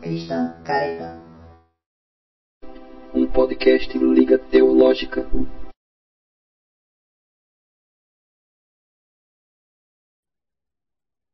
Cristão Caretão. Um podcast Liga Teológica.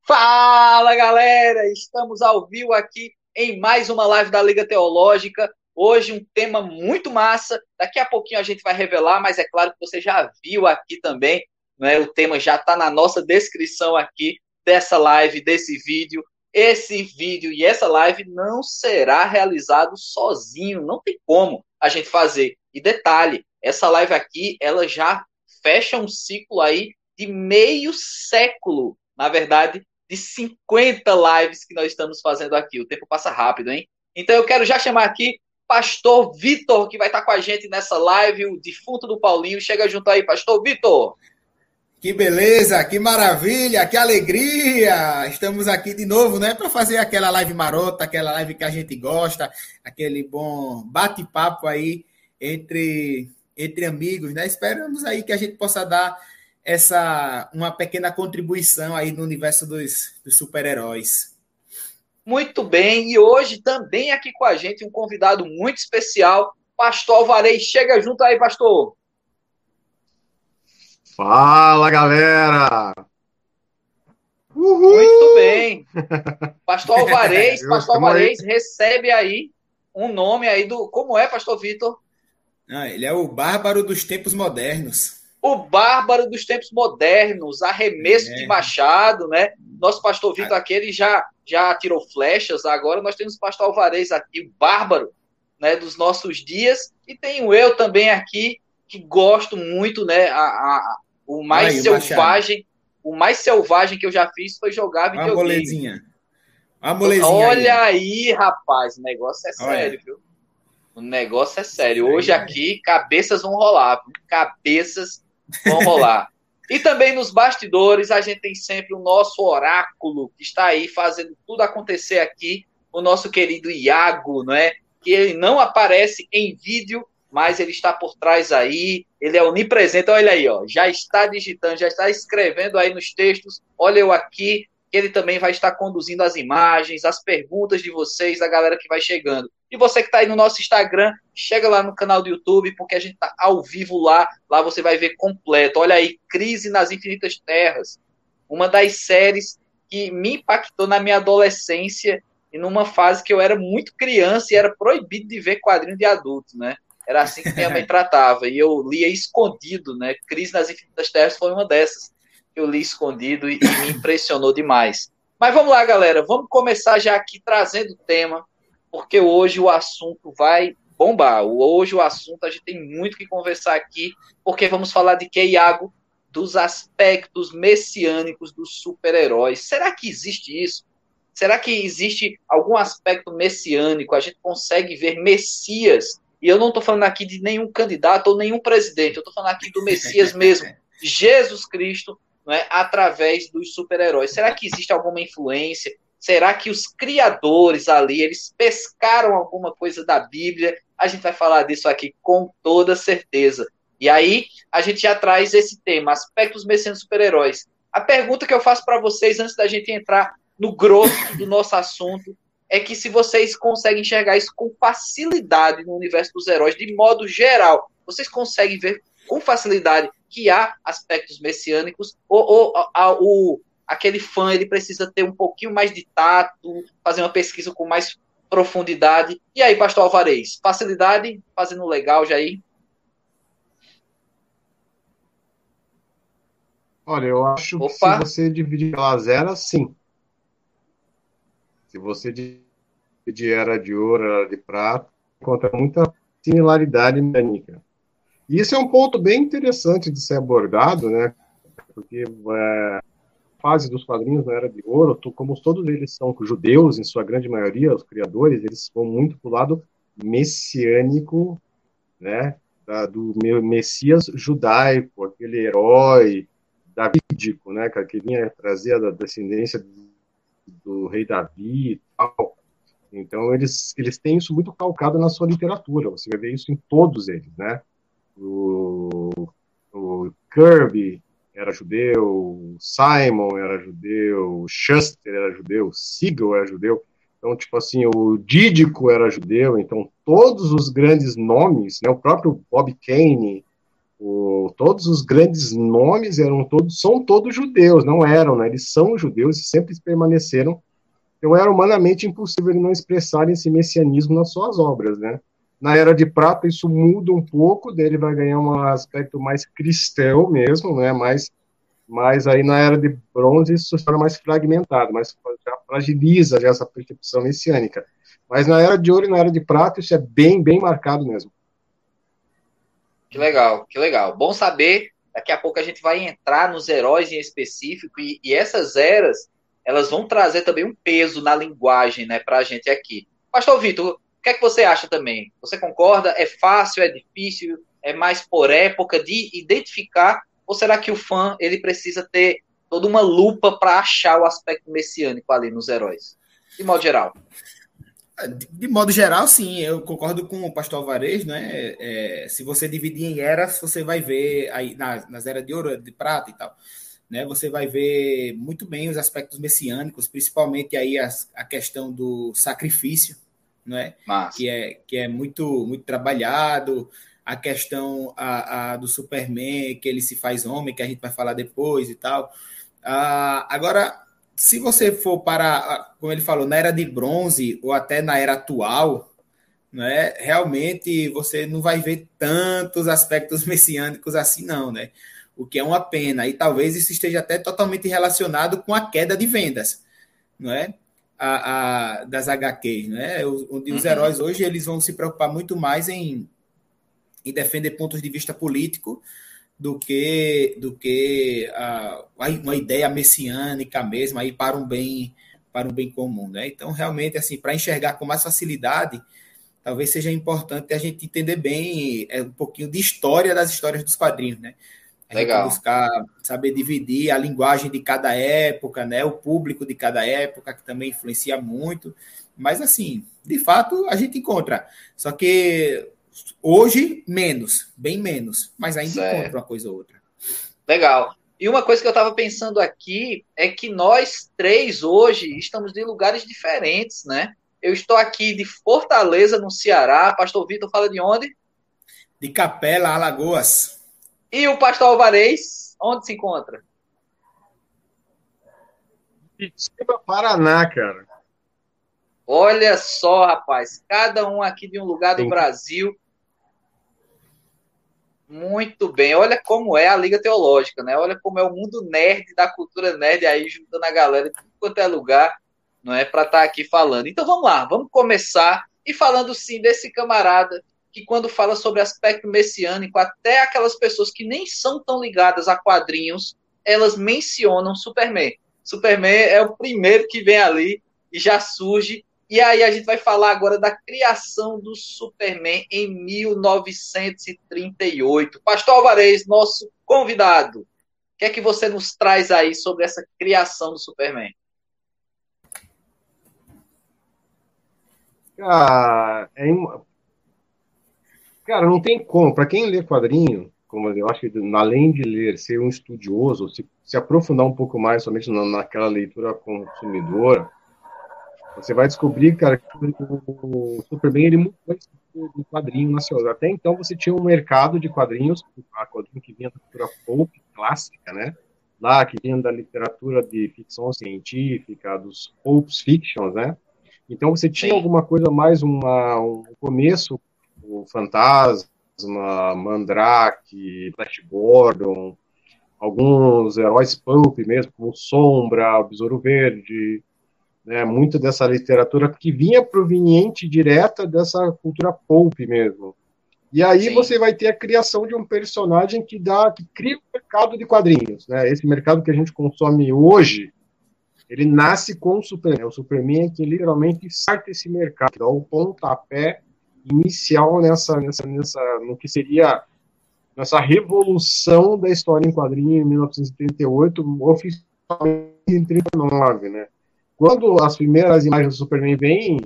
Fala galera, estamos ao vivo aqui em mais uma live da Liga Teológica. Hoje um tema muito massa. Daqui a pouquinho a gente vai revelar, mas é claro que você já viu aqui também. Né? O tema já está na nossa descrição aqui dessa live, desse vídeo. Esse vídeo e essa live não será realizado sozinho, não tem como a gente fazer. E detalhe, essa live aqui, ela já fecha um ciclo aí de meio século, na verdade, de 50 lives que nós estamos fazendo aqui. O tempo passa rápido, hein? Então eu quero já chamar aqui Pastor Vitor, que vai estar com a gente nessa live, o defunto do Paulinho. Chega junto aí, Pastor Vitor. Que beleza, que maravilha, que alegria! Estamos aqui de novo, né, para fazer aquela live marota, aquela live que a gente gosta, aquele bom bate-papo aí entre, entre amigos, né? Esperamos aí que a gente possa dar essa uma pequena contribuição aí no universo dos, dos super-heróis. Muito bem, e hoje também aqui com a gente um convidado muito especial, Pastor Alvarez. Chega junto aí, pastor. Fala, galera! Uhul! Muito bem. Pastor Alvarez, Pastor Alvarez recebe aí um nome aí do. Como é, Pastor Vitor? Ah, ele é o Bárbaro dos Tempos Modernos. O Bárbaro dos Tempos Modernos, arremesso é. de machado, né? Nosso pastor Vitor aqui, ele já, já tirou flechas, agora nós temos o pastor Alvarez aqui, o Bárbaro, né, dos nossos dias, e tenho eu também aqui, que gosto muito, né, a, a, o mais Aí, selvagem, o, o mais selvagem que eu já fiz foi jogar videogame. Uma molezinha. Uma molezinha Olha aí. aí. rapaz, o negócio é Olha. sério, viu? O negócio é sério. Hoje aqui, cabeças vão rolar. Cabeças vão rolar. E também nos bastidores, a gente tem sempre o nosso oráculo, que está aí fazendo tudo acontecer aqui, o nosso querido Iago, não é? Que ele não aparece em vídeo, mas ele está por trás aí, ele é onipresente, olha aí, ó, já está digitando, já está escrevendo aí nos textos, olha eu aqui, que ele também vai estar conduzindo as imagens, as perguntas de vocês, da galera que vai chegando. E você que está aí no nosso Instagram, chega lá no canal do YouTube, porque a gente está ao vivo lá, lá você vai ver completo. Olha aí, Crise nas Infinitas Terras, uma das séries que me impactou na minha adolescência e numa fase que eu era muito criança e era proibido de ver quadrinho de adulto, né? Era assim que minha mãe tratava. E eu lia escondido, né? Crise nas Infinitas Terras foi uma dessas. Eu li escondido e, e me impressionou demais. Mas vamos lá, galera. Vamos começar já aqui trazendo o tema, porque hoje o assunto vai bombar. Hoje o assunto a gente tem muito que conversar aqui, porque vamos falar de que, Iago? Dos aspectos messiânicos dos super-heróis. Será que existe isso? Será que existe algum aspecto messiânico? A gente consegue ver Messias e eu não estou falando aqui de nenhum candidato ou nenhum presidente, eu estou falando aqui do Messias mesmo, Jesus Cristo, é, através dos super-heróis. Será que existe alguma influência? Será que os criadores ali, eles pescaram alguma coisa da Bíblia? A gente vai falar disso aqui com toda certeza. E aí, a gente já traz esse tema, aspectos messianos super-heróis. A pergunta que eu faço para vocês, antes da gente entrar no grosso do nosso assunto, é que se vocês conseguem enxergar isso com facilidade no universo dos heróis, de modo geral, vocês conseguem ver com facilidade que há aspectos messiânicos, ou, ou a, o, aquele fã ele precisa ter um pouquinho mais de tato, fazer uma pesquisa com mais profundidade. E aí, pastor Alvarez, facilidade, fazendo legal, Jair? Olha, eu acho Opa. que se você dividir pelas eras, sim. Se você de era de ouro, era de prata, encontra muita similaridade mecânica. E isso é um ponto bem interessante de ser abordado, né? Porque é, a fase dos quadrinhos na era de ouro, como todos eles são judeus, em sua grande maioria, os criadores, eles vão muito para o lado messiânico, né? Da, do Messias judaico, aquele herói davídico, né? Que vinha trazer a descendência do rei Davi e tal. Então, eles, eles têm isso muito calcado na sua literatura, você vai ver isso em todos eles, né? O, o Kirby era judeu, Simon era judeu, Shuster era judeu, Siegel era judeu. Então, tipo assim, o Dídico era judeu, então todos os grandes nomes, né, o próprio Bob Kane, o, todos os grandes nomes eram todos, são todos judeus, não eram, né? Eles são judeus e sempre permaneceram. Então era humanamente impossível ele não expressar esse messianismo nas suas obras, né? Na Era de Prata isso muda um pouco, dele vai ganhar um aspecto mais cristão mesmo, né? Mais, mas aí na Era de Bronze isso torna mais fragmentado, mais já fragiliza já essa percepção messiânica. Mas na Era de Ouro e na Era de Prata isso é bem, bem marcado mesmo. Que legal, que legal. Bom saber. Daqui a pouco a gente vai entrar nos heróis em específico e, e essas eras elas vão trazer também um peso na linguagem, né, para a gente aqui. Pastor Vitor, o que é que você acha também? Você concorda? É fácil? É difícil? É mais por época de identificar? Ou será que o fã ele precisa ter toda uma lupa para achar o aspecto messiânico ali nos heróis? De modo geral. De modo geral, sim, eu concordo com o pastor Alvarez, né? É, se você dividir em eras, você vai ver aí nas, nas eras de ouro, de prata e tal, né? Você vai ver muito bem os aspectos messiânicos, principalmente aí a, a questão do sacrifício, né? Que é que é muito muito trabalhado, a questão a, a, do Superman, que ele se faz homem, que a gente vai falar depois e tal. Ah, agora se você for para, como ele falou, na era de bronze ou até na era atual, né, realmente você não vai ver tantos aspectos messiânicos assim, não, né? O que é uma pena. E talvez isso esteja até totalmente relacionado com a queda de vendas, não é? A, a, das HQs, né? Os, os uhum. heróis hoje eles vão se preocupar muito mais em, em defender pontos de vista político do que do que uh, uma ideia messiânica mesmo aí para um bem para um bem comum, né? Então realmente assim para enxergar com mais facilidade, talvez seja importante a gente entender bem é, um pouquinho de história das histórias dos quadrinhos, né? A Legal. buscar saber dividir a linguagem de cada época, né? O público de cada época que também influencia muito. Mas assim, de fato, a gente encontra. Só que Hoje, menos, bem menos, mas ainda certo. encontra uma coisa ou outra. Legal. E uma coisa que eu estava pensando aqui é que nós três hoje estamos em lugares diferentes, né? Eu estou aqui de Fortaleza, no Ceará. Pastor Vitor fala de onde? De Capela, Alagoas. E o pastor Alvarez, onde se encontra? Itatiba, Paraná, cara. Olha só, rapaz, cada um aqui de um lugar do Sim. Brasil. Muito bem. Olha como é a Liga Teológica, né? Olha como é o mundo nerd da cultura nerd aí, juntando a galera de tudo quanto é lugar, não é? Para estar tá aqui falando. Então vamos lá, vamos começar e falando sim desse camarada que, quando fala sobre aspecto messiânico, até aquelas pessoas que nem são tão ligadas a quadrinhos, elas mencionam Superman. Superman é o primeiro que vem ali e já surge e aí a gente vai falar agora da criação do Superman em 1938. Pastor Alvarez, nosso convidado, o que é que você nos traz aí sobre essa criação do Superman? Cara, é... Cara, não tem como. Para quem lê quadrinho, como eu acho que além de ler, ser um estudioso, se, se aprofundar um pouco mais somente na, naquela leitura consumidora, você vai descobrir, cara, que o Superman ele mudou do quadrinho nacional. Até então você tinha um mercado de quadrinhos, a quadrinho que vinha da cultura pulp clássica, né? Lá que vinha da literatura de ficção científica, dos pulp fictions, né? Então você tinha alguma coisa mais uma, um começo, o Fantasma, Mandrake, Flash Gordon, alguns heróis pulp mesmo, como Sombra, Besouro Verde, né, muito dessa literatura que vinha proveniente direta dessa cultura pulp mesmo. E aí Sim. você vai ter a criação de um personagem que dá, que cria um mercado de quadrinhos, né? Esse mercado que a gente consome hoje, ele nasce com o Superman. O Superman é que literalmente starta esse mercado, dá o pontapé inicial nessa, nessa, nessa, no que seria nessa revolução da história em quadrinho em 1938, oficialmente em 39, né? Quando as primeiras imagens do Superman vêm,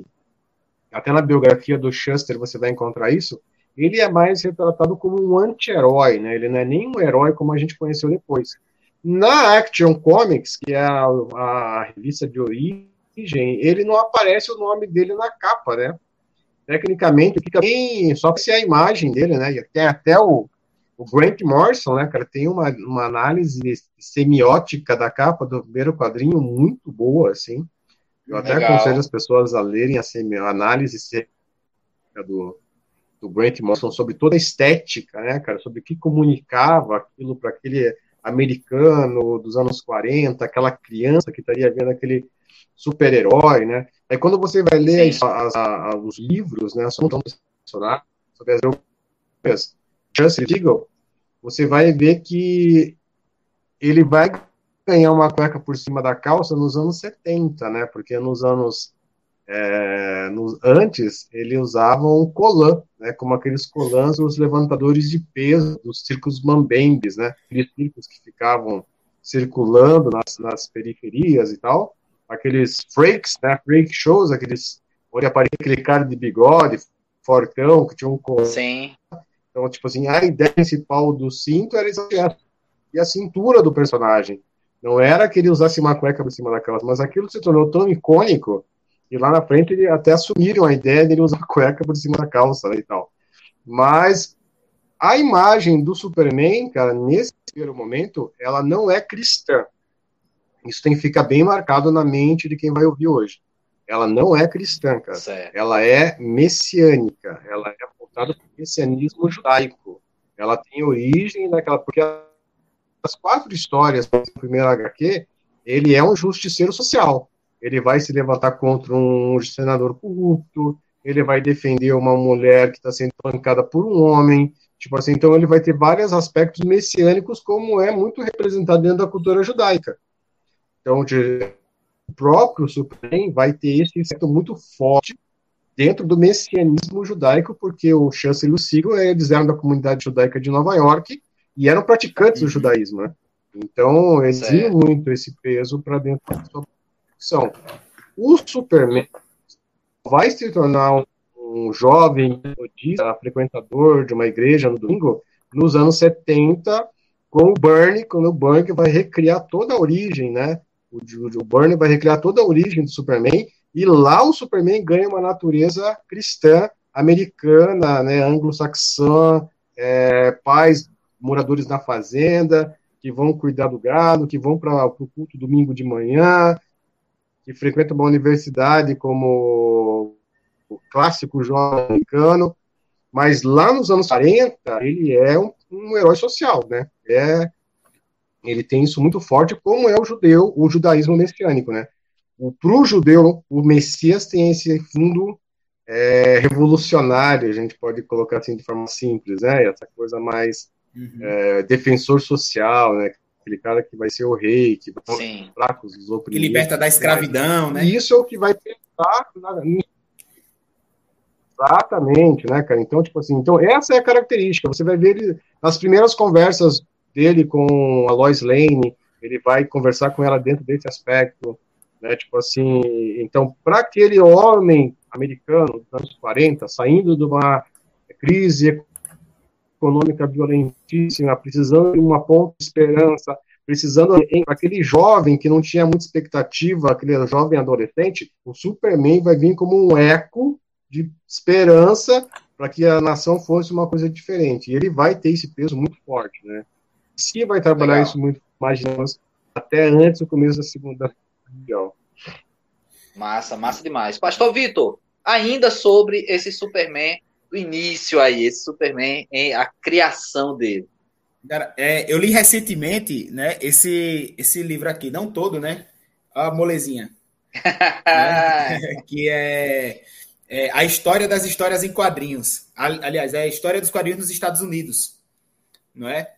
até na biografia do Shuster você vai encontrar isso, ele é mais retratado como um anti-herói, né? Ele não é nem um herói como a gente conheceu depois. Na Action Comics, que é a, a revista de origem ele não aparece o nome dele na capa, né? Tecnicamente, fica bem. Só que se a imagem dele, né? Tem até o, o Grant Morrison, né, cara? Tem uma, uma análise semiótica da capa do primeiro quadrinho muito boa, assim. Eu até Legal. aconselho as pessoas a lerem a análise do, do Grant Morrison sobre toda a estética, né, cara? Sobre o que comunicava aquilo para aquele americano dos anos 40, aquela criança que estaria vendo aquele super-herói, né? Aí quando você vai ler as, as, as, os livros, né, sobre sobre as Chance Eagle, você vai ver que ele vai ganhar uma cueca por cima da calça nos anos 70, né? Porque nos anos é, nos, antes ele usava um colã, né? Como aqueles colãs os levantadores de peso dos circos mambembes, né? Aqueles circos que ficavam circulando nas, nas periferias e tal aqueles freaks, né? Freak shows, aqueles onde aparecia aquele cara de bigode, fortão, que tinha um Sim. Então, tipo assim, a ideia principal do cinto era exagerar. E a cintura do personagem. Não era que ele usasse uma cueca por cima da calça, mas aquilo se tornou tão icônico e lá na frente ele até assumiram a ideia de ele usar cueca por cima da calça né, e tal. Mas a imagem do Superman, cara, nesse primeiro momento, ela não é cristã. Isso tem que ficar bem marcado na mente de quem vai ouvir hoje. Ela não é cristã, cara. Certo. Ela é messiânica. Ela é voltada o messianismo judaico. Ela tem origem naquela. Porque as quatro histórias do primeiro HQ, ele é um justiceiro social. Ele vai se levantar contra um senador corrupto, ele vai defender uma mulher que está sendo pancada por um homem. Tipo assim, então ele vai ter vários aspectos messiânicos, como é muito representado dentro da cultura judaica. Então, de, o próprio Superman vai ter esse efeito muito forte dentro do messianismo judaico, porque o Chance e o Siegel, eles eram da comunidade judaica de Nova York e eram praticantes uhum. do judaísmo, né? Então, eles tinham muito esse peso para dentro da sua produção. O Superman vai se tornar um, jovem budista, frequentador de uma igreja no domingo, nos anos 70, com o Bernie, quando o Bernie vai recriar toda a origem, né? O, o Byrne vai recriar toda a origem do Superman, e lá o Superman ganha uma natureza cristã, americana, né, anglo-saxã, é, pais moradores na fazenda, que vão cuidar do gado, que vão para o culto domingo de manhã, que frequentam uma universidade como o clássico jovem americano, mas lá nos anos 40 ele é um, um herói social, né? É ele tem isso muito forte, como é o judeu, o judaísmo messiânico, né? Para o judeu, o Messias tem esse fundo é, revolucionário, a gente pode colocar assim de forma simples, né? Essa coisa mais uhum. é, defensor social, né? Aquele cara que vai ser o rei, que vai os fracos, os oprimidos. Que liberta da escravidão, né? E isso é o que vai pensar Exatamente, né, cara? Então, tipo assim, então essa é a característica. Você vai ver ele nas primeiras conversas dele com a Lois Lane, ele vai conversar com ela dentro desse aspecto, né? Tipo assim, então, para aquele homem americano dos anos 40, saindo de uma crise econômica violentíssima, precisando de uma ponta de esperança, precisando aquele jovem que não tinha muita expectativa, aquele jovem adolescente, o Superman vai vir como um eco de esperança para que a nação fosse uma coisa diferente. E ele vai ter esse peso muito forte, né? si vai trabalhar Legal. isso muito, imaginamos, até antes do começo da Segunda Mundial. Massa, massa demais. Pastor Vitor, ainda sobre esse Superman, o início aí, esse Superman, em a criação dele. Cara, é, eu li recentemente, né, esse, esse livro aqui, não todo, né, a molezinha, né, que é, é, a história das histórias em quadrinhos. Aliás, é a história dos quadrinhos nos Estados Unidos, não é?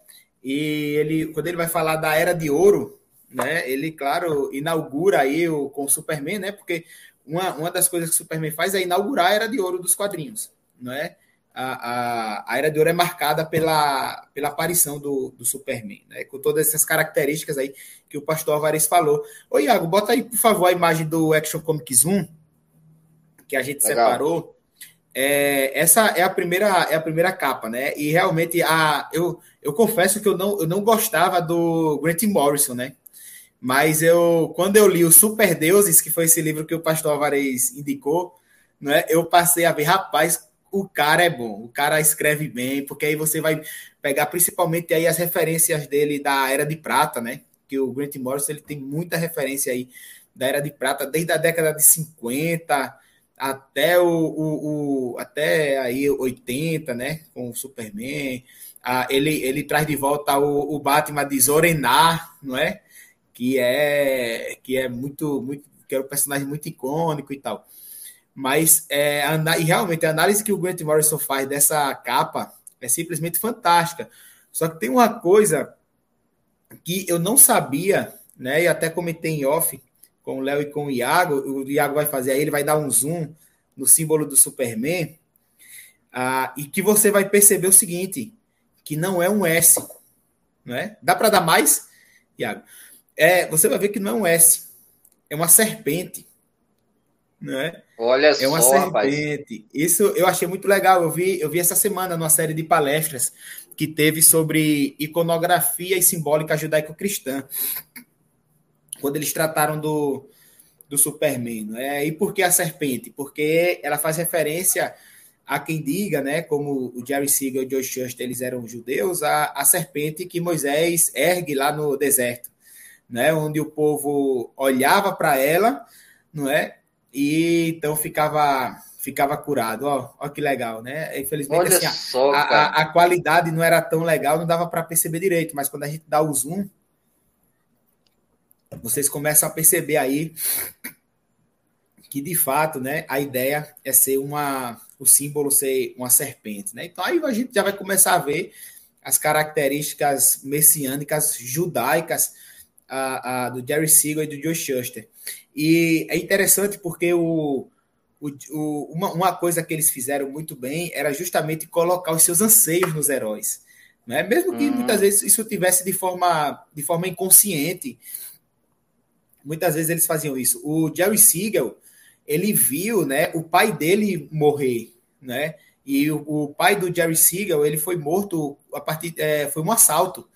E ele, quando ele vai falar da Era de Ouro, né, ele, claro, inaugura aí o, com o Superman, né? Porque uma, uma das coisas que o Superman faz é inaugurar a Era de Ouro dos quadrinhos, não é? A, a, a, Era de Ouro é marcada pela, pela aparição do, do Superman, né? com todas essas características aí que o pastor Alvarez falou. Ô, Iago, bota aí, por favor, a imagem do Action Comics 1, que a gente Legal. separou. É, essa é a primeira é a primeira capa, né? E realmente a eu, eu confesso que eu não, eu não gostava do Grant Morrison, né? Mas eu, quando eu li o Super Deuses, que foi esse livro que o pastor Alvarez indicou, né, eu passei a ver, rapaz, o cara é bom, o cara escreve bem, porque aí você vai pegar principalmente aí as referências dele da Era de Prata, né? Que o Grant Morrison ele tem muita referência aí da Era de Prata, desde a década de 50 até o, o, o até aí 80, né? Com o Superman. Ah, ele, ele traz de volta o, o Batman de Zorenar, não é? Que é que é muito, muito que é um personagem muito icônico e tal. Mas é, e realmente a análise que o Grant Morrison faz dessa capa é simplesmente fantástica. Só que tem uma coisa que eu não sabia, né? E até comentei em off com o Léo e com o Iago. O Iago vai fazer aí, ele vai dar um zoom no símbolo do Superman. Ah, e que você vai perceber o seguinte: que não é um S. Não é? Dá para dar mais, Iago? É, você vai ver que não é um S, é uma serpente. Né? Olha é uma só, serpente. Rapaz. Isso eu achei muito legal. Eu vi, eu vi essa semana numa série de palestras que teve sobre iconografia e simbólica judaico-cristã. Quando eles trataram do, do Superman. Né? E por que a serpente? Porque ela faz referência a quem diga, né, como o Jerry Siegel e o Joe Shuster, eles eram judeus, a, a serpente que Moisés ergue lá no deserto, né, onde o povo olhava para ela, não é? e então ficava ficava curado. Ó, ó que legal, né? Infelizmente, assim, só, a, a, a, qualidade não era tão legal, não dava para perceber direito, mas quando a gente dá o zoom, vocês começam a perceber aí que de fato, né, a ideia é ser uma o símbolo ser uma serpente, né? Então aí a gente já vai começar a ver as características messiânicas judaicas a, a, do Jerry Siegel e do Joe Shuster. E é interessante porque o, o, o, uma, uma coisa que eles fizeram muito bem era justamente colocar os seus anseios nos heróis. Né? Mesmo que hum. muitas vezes isso tivesse de forma, de forma inconsciente, muitas vezes eles faziam isso. O Jerry Siegel, ele viu né, o pai dele morrer, né? E o, o pai do Jerry Siegel, ele foi morto a partir, é, foi um assalto,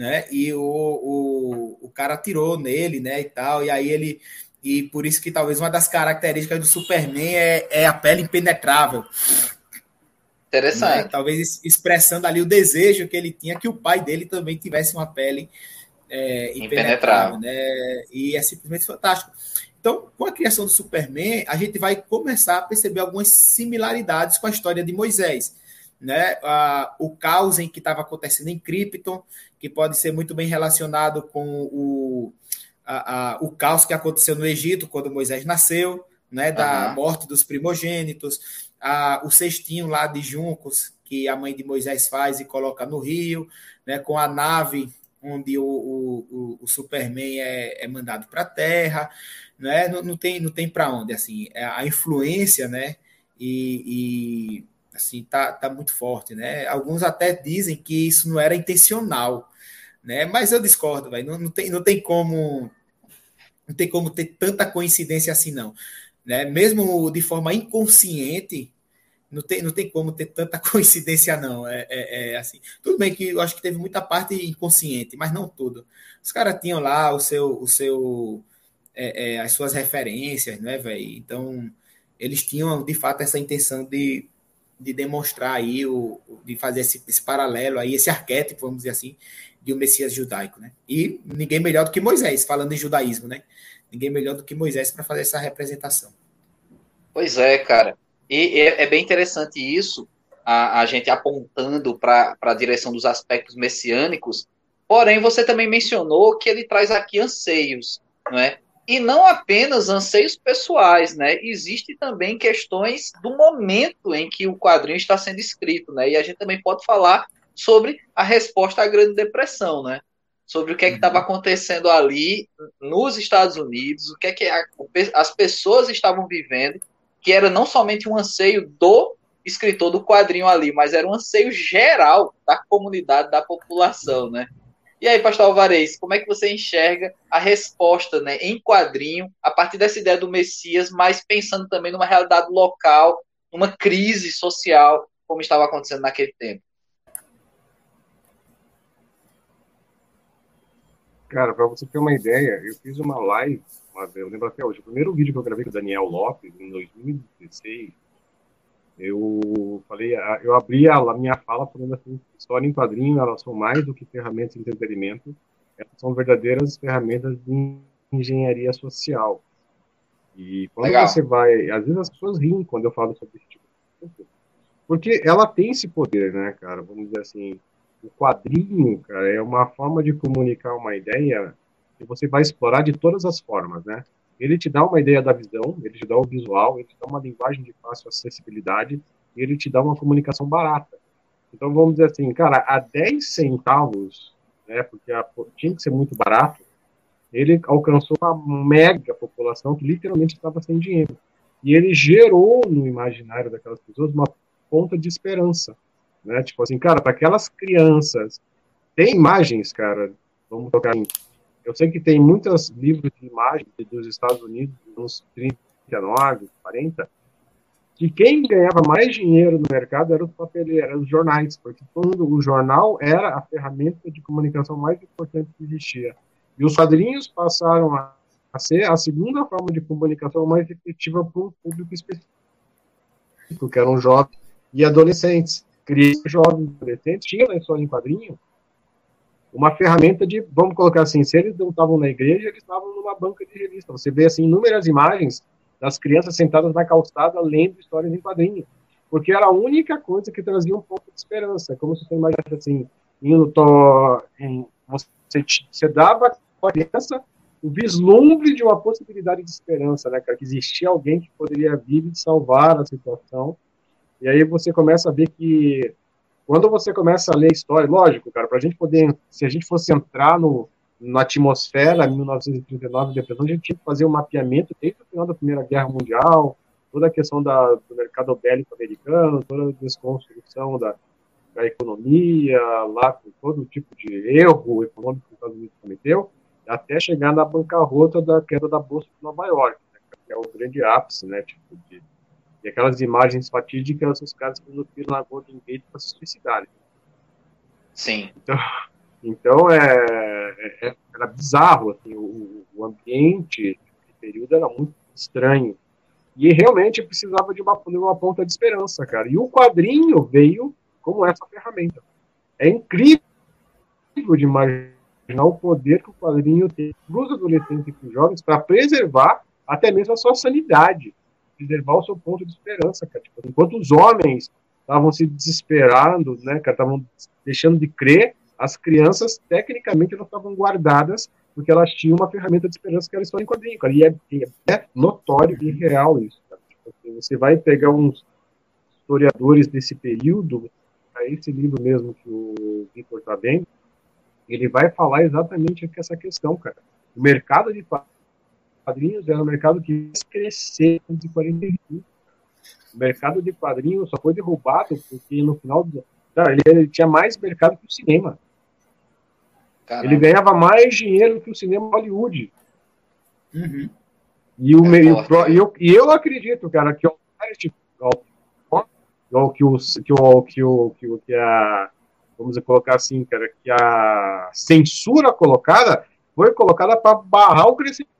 né? E o, o, o cara atirou nele, né? E tal. E aí ele e por isso que talvez uma das características do Superman é, é a pele impenetrável. Interessante. Né? Talvez expressando ali o desejo que ele tinha que o pai dele também tivesse uma pele é, impenetrável. impenetrável. Né? E é simplesmente fantástico. Então, com a criação do Superman, a gente vai começar a perceber algumas similaridades com a história de Moisés. Né? Ah, o caos em que estava acontecendo em Krypton, que pode ser muito bem relacionado com o, a, a, o caos que aconteceu no Egito quando Moisés nasceu, né, da uhum. morte dos primogênitos, a, o cestinho lá de juncos que a mãe de Moisés faz e coloca no rio, né, com a nave onde o, o, o Superman é, é mandado para a Terra, né, não, não tem, não tem para onde, assim, é a influência, né, e, e assim, tá, tá muito forte, né, alguns até dizem que isso não era intencional, né, mas eu discordo, não, não, tem, não tem como não tem como ter tanta coincidência assim, não. Né? Mesmo de forma inconsciente, não tem, não tem como ter tanta coincidência, não. É, é, é, assim. Tudo bem que eu acho que teve muita parte inconsciente, mas não tudo. Os caras tinham lá o seu, o seu, é, é, as suas referências, né, velho? Então, eles tinham de fato essa intenção de, de demonstrar aí, o, de fazer esse, esse paralelo aí, esse arquétipo, vamos dizer assim, de um Messias judaico, né? E ninguém melhor do que Moisés, falando em judaísmo, né? Ninguém melhor do que Moisés para fazer essa representação. Pois é, cara. E é, é bem interessante isso, a, a gente apontando para a direção dos aspectos messiânicos. Porém, você também mencionou que ele traz aqui anseios, não é? E não apenas anseios pessoais, né? Existem também questões do momento em que o quadrinho está sendo escrito, né? E a gente também pode falar sobre a resposta à Grande Depressão, né? Sobre o que é estava uhum. acontecendo ali nos Estados Unidos, o que é que a, as pessoas estavam vivendo, que era não somente um anseio do escritor do quadrinho ali, mas era um anseio geral da comunidade, da população, né? E aí, Pastor Alvarez, como é que você enxerga a resposta né, em quadrinho, a partir dessa ideia do Messias, mas pensando também numa realidade local, numa crise social, como estava acontecendo naquele tempo? Cara, para você ter uma ideia, eu fiz uma live, eu lembro até hoje, o primeiro vídeo que eu gravei com o Daniel Lopes, em 2016, eu falei, eu abri a, minha fala falando assim, história em quadrinho, elas são mais do que ferramentas de entretenimento, elas são verdadeiras ferramentas de engenharia social. E quando Legal. você vai, às vezes as pessoas riem quando eu falo sobre esse tipo de coisa, porque ela tem esse poder, né, cara? Vamos dizer assim, o quadrinho, cara, é uma forma de comunicar uma ideia que você vai explorar de todas as formas, né? Ele te dá uma ideia da visão, ele te dá o visual, ele te dá uma linguagem de fácil acessibilidade e ele te dá uma comunicação barata. Então vamos dizer assim, cara, a 10 centavos, né, porque a, tinha que ser muito barato, ele alcançou uma mega população que literalmente estava sem dinheiro. E ele gerou no imaginário daquelas pessoas uma ponta de esperança, né? Tipo assim, cara, para aquelas crianças, tem imagens, cara, vamos tocar em eu sei que tem muitos livros de imagens dos Estados Unidos, nos 39, 40, que quem ganhava mais dinheiro no mercado eram os eram os jornais, porque todo o jornal era a ferramenta de comunicação mais importante que existia. E os quadrinhos passaram a, a ser a segunda forma de comunicação mais efetiva para um público específico, que eram jovens e adolescentes. Crianças, jovens adolescentes tinham na história em quadrinho uma ferramenta de, vamos colocar assim, se eles não estavam na igreja, eles estavam numa banca de revista. Você vê, assim, inúmeras imagens das crianças sentadas na calçada lendo histórias em quadrinhos. Porque era a única coisa que trazia um pouco de esperança. Como se você imagina assim, indo, to, você, você dava à criança o vislumbre de uma possibilidade de esperança, né, cara? Que existia alguém que poderia vir e salvar a situação. E aí você começa a ver que quando você começa a ler história, lógico, cara, para a gente poder, se a gente fosse entrar no, na atmosfera 1939 depressão, a gente tinha que fazer um mapeamento desde o final da Primeira Guerra Mundial, toda a questão da, do mercado bélico americano, toda a desconstrução da, da economia, lá com todo tipo de erro econômico que os Estados Unidos cometeu, até chegar na bancarrota da queda da Bolsa de Nova York, né, que é o grande ápice, né, tipo, de, e aquelas imagens fatídicas, os caras tiram na Golden Gate para se suicidarem. Sim. Então, então é, é, era bizarro, assim, o, o ambiente naquele período era muito estranho. E realmente precisava de uma, de uma ponta de esperança, cara. E o quadrinho veio como essa ferramenta. É incrível de imaginar o poder que o quadrinho tem para os adolescentes e para os jovens para preservar até mesmo a sua sanidade preservar o seu ponto de esperança, cara. Tipo, enquanto os homens estavam se desesperando, né, cara, estavam deixando de crer, as crianças, tecnicamente, elas estavam guardadas porque elas tinham uma ferramenta de esperança que era a história em quadrinho, cara. E é, é notório e real isso, cara. Tipo, assim, você vai pegar uns historiadores desse período, esse livro mesmo que o Victor está vendo, ele vai falar exatamente essa questão, cara. O mercado de quadrinhos era um mercado que ia crescer em 45. O mercado de quadrinhos só foi derrubado porque no final do. Não, ele, ele tinha mais mercado que o cinema. Caramba. Ele ganhava mais dinheiro que o cinema Hollywood. Uhum. E, o, é e, o, e, eu, e eu acredito, cara, que o que o que o que o que o que, o, que a vamos colocar assim, cara, que a censura colocada foi colocada para barrar o crescimento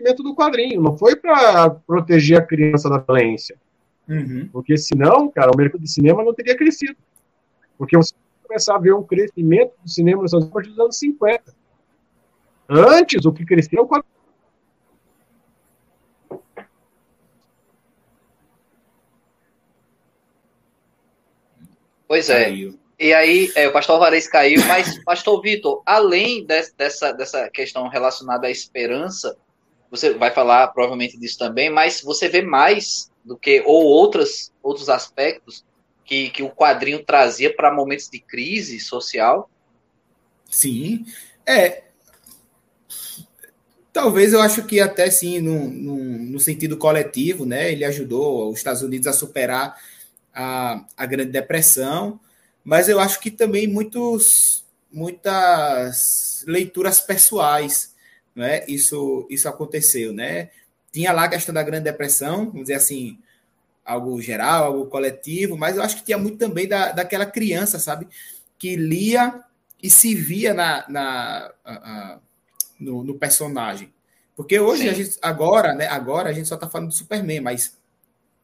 crescimento do quadrinho, não foi para proteger a criança da violência. Uhum. Porque senão, cara, o mercado de cinema não teria crescido. Porque você começar a ver um crescimento do cinema nos Estados Unidos a partir dos anos 50. Antes, o que cresceu é o quadrinho. Pois é. E aí, é, o pastor Alvarez caiu, mas, pastor Vitor, além de, dessa, dessa questão relacionada à esperança, você vai falar provavelmente disso também, mas você vê mais do que, ou outras, outros aspectos que, que o quadrinho trazia para momentos de crise social? Sim, é. Talvez eu acho que até sim, no, no, no sentido coletivo, né? Ele ajudou os Estados Unidos a superar a, a Grande Depressão, mas eu acho que também muitos, muitas leituras pessoais né? Isso, isso aconteceu, né? Tinha lá a questão da Grande Depressão, vamos dizer assim, algo geral, algo coletivo, mas eu acho que tinha muito também da, daquela criança, sabe? Que lia e se via na, na a, a, no, no, personagem. Porque hoje, a gente, agora, né, agora a gente só está falando do Superman, mas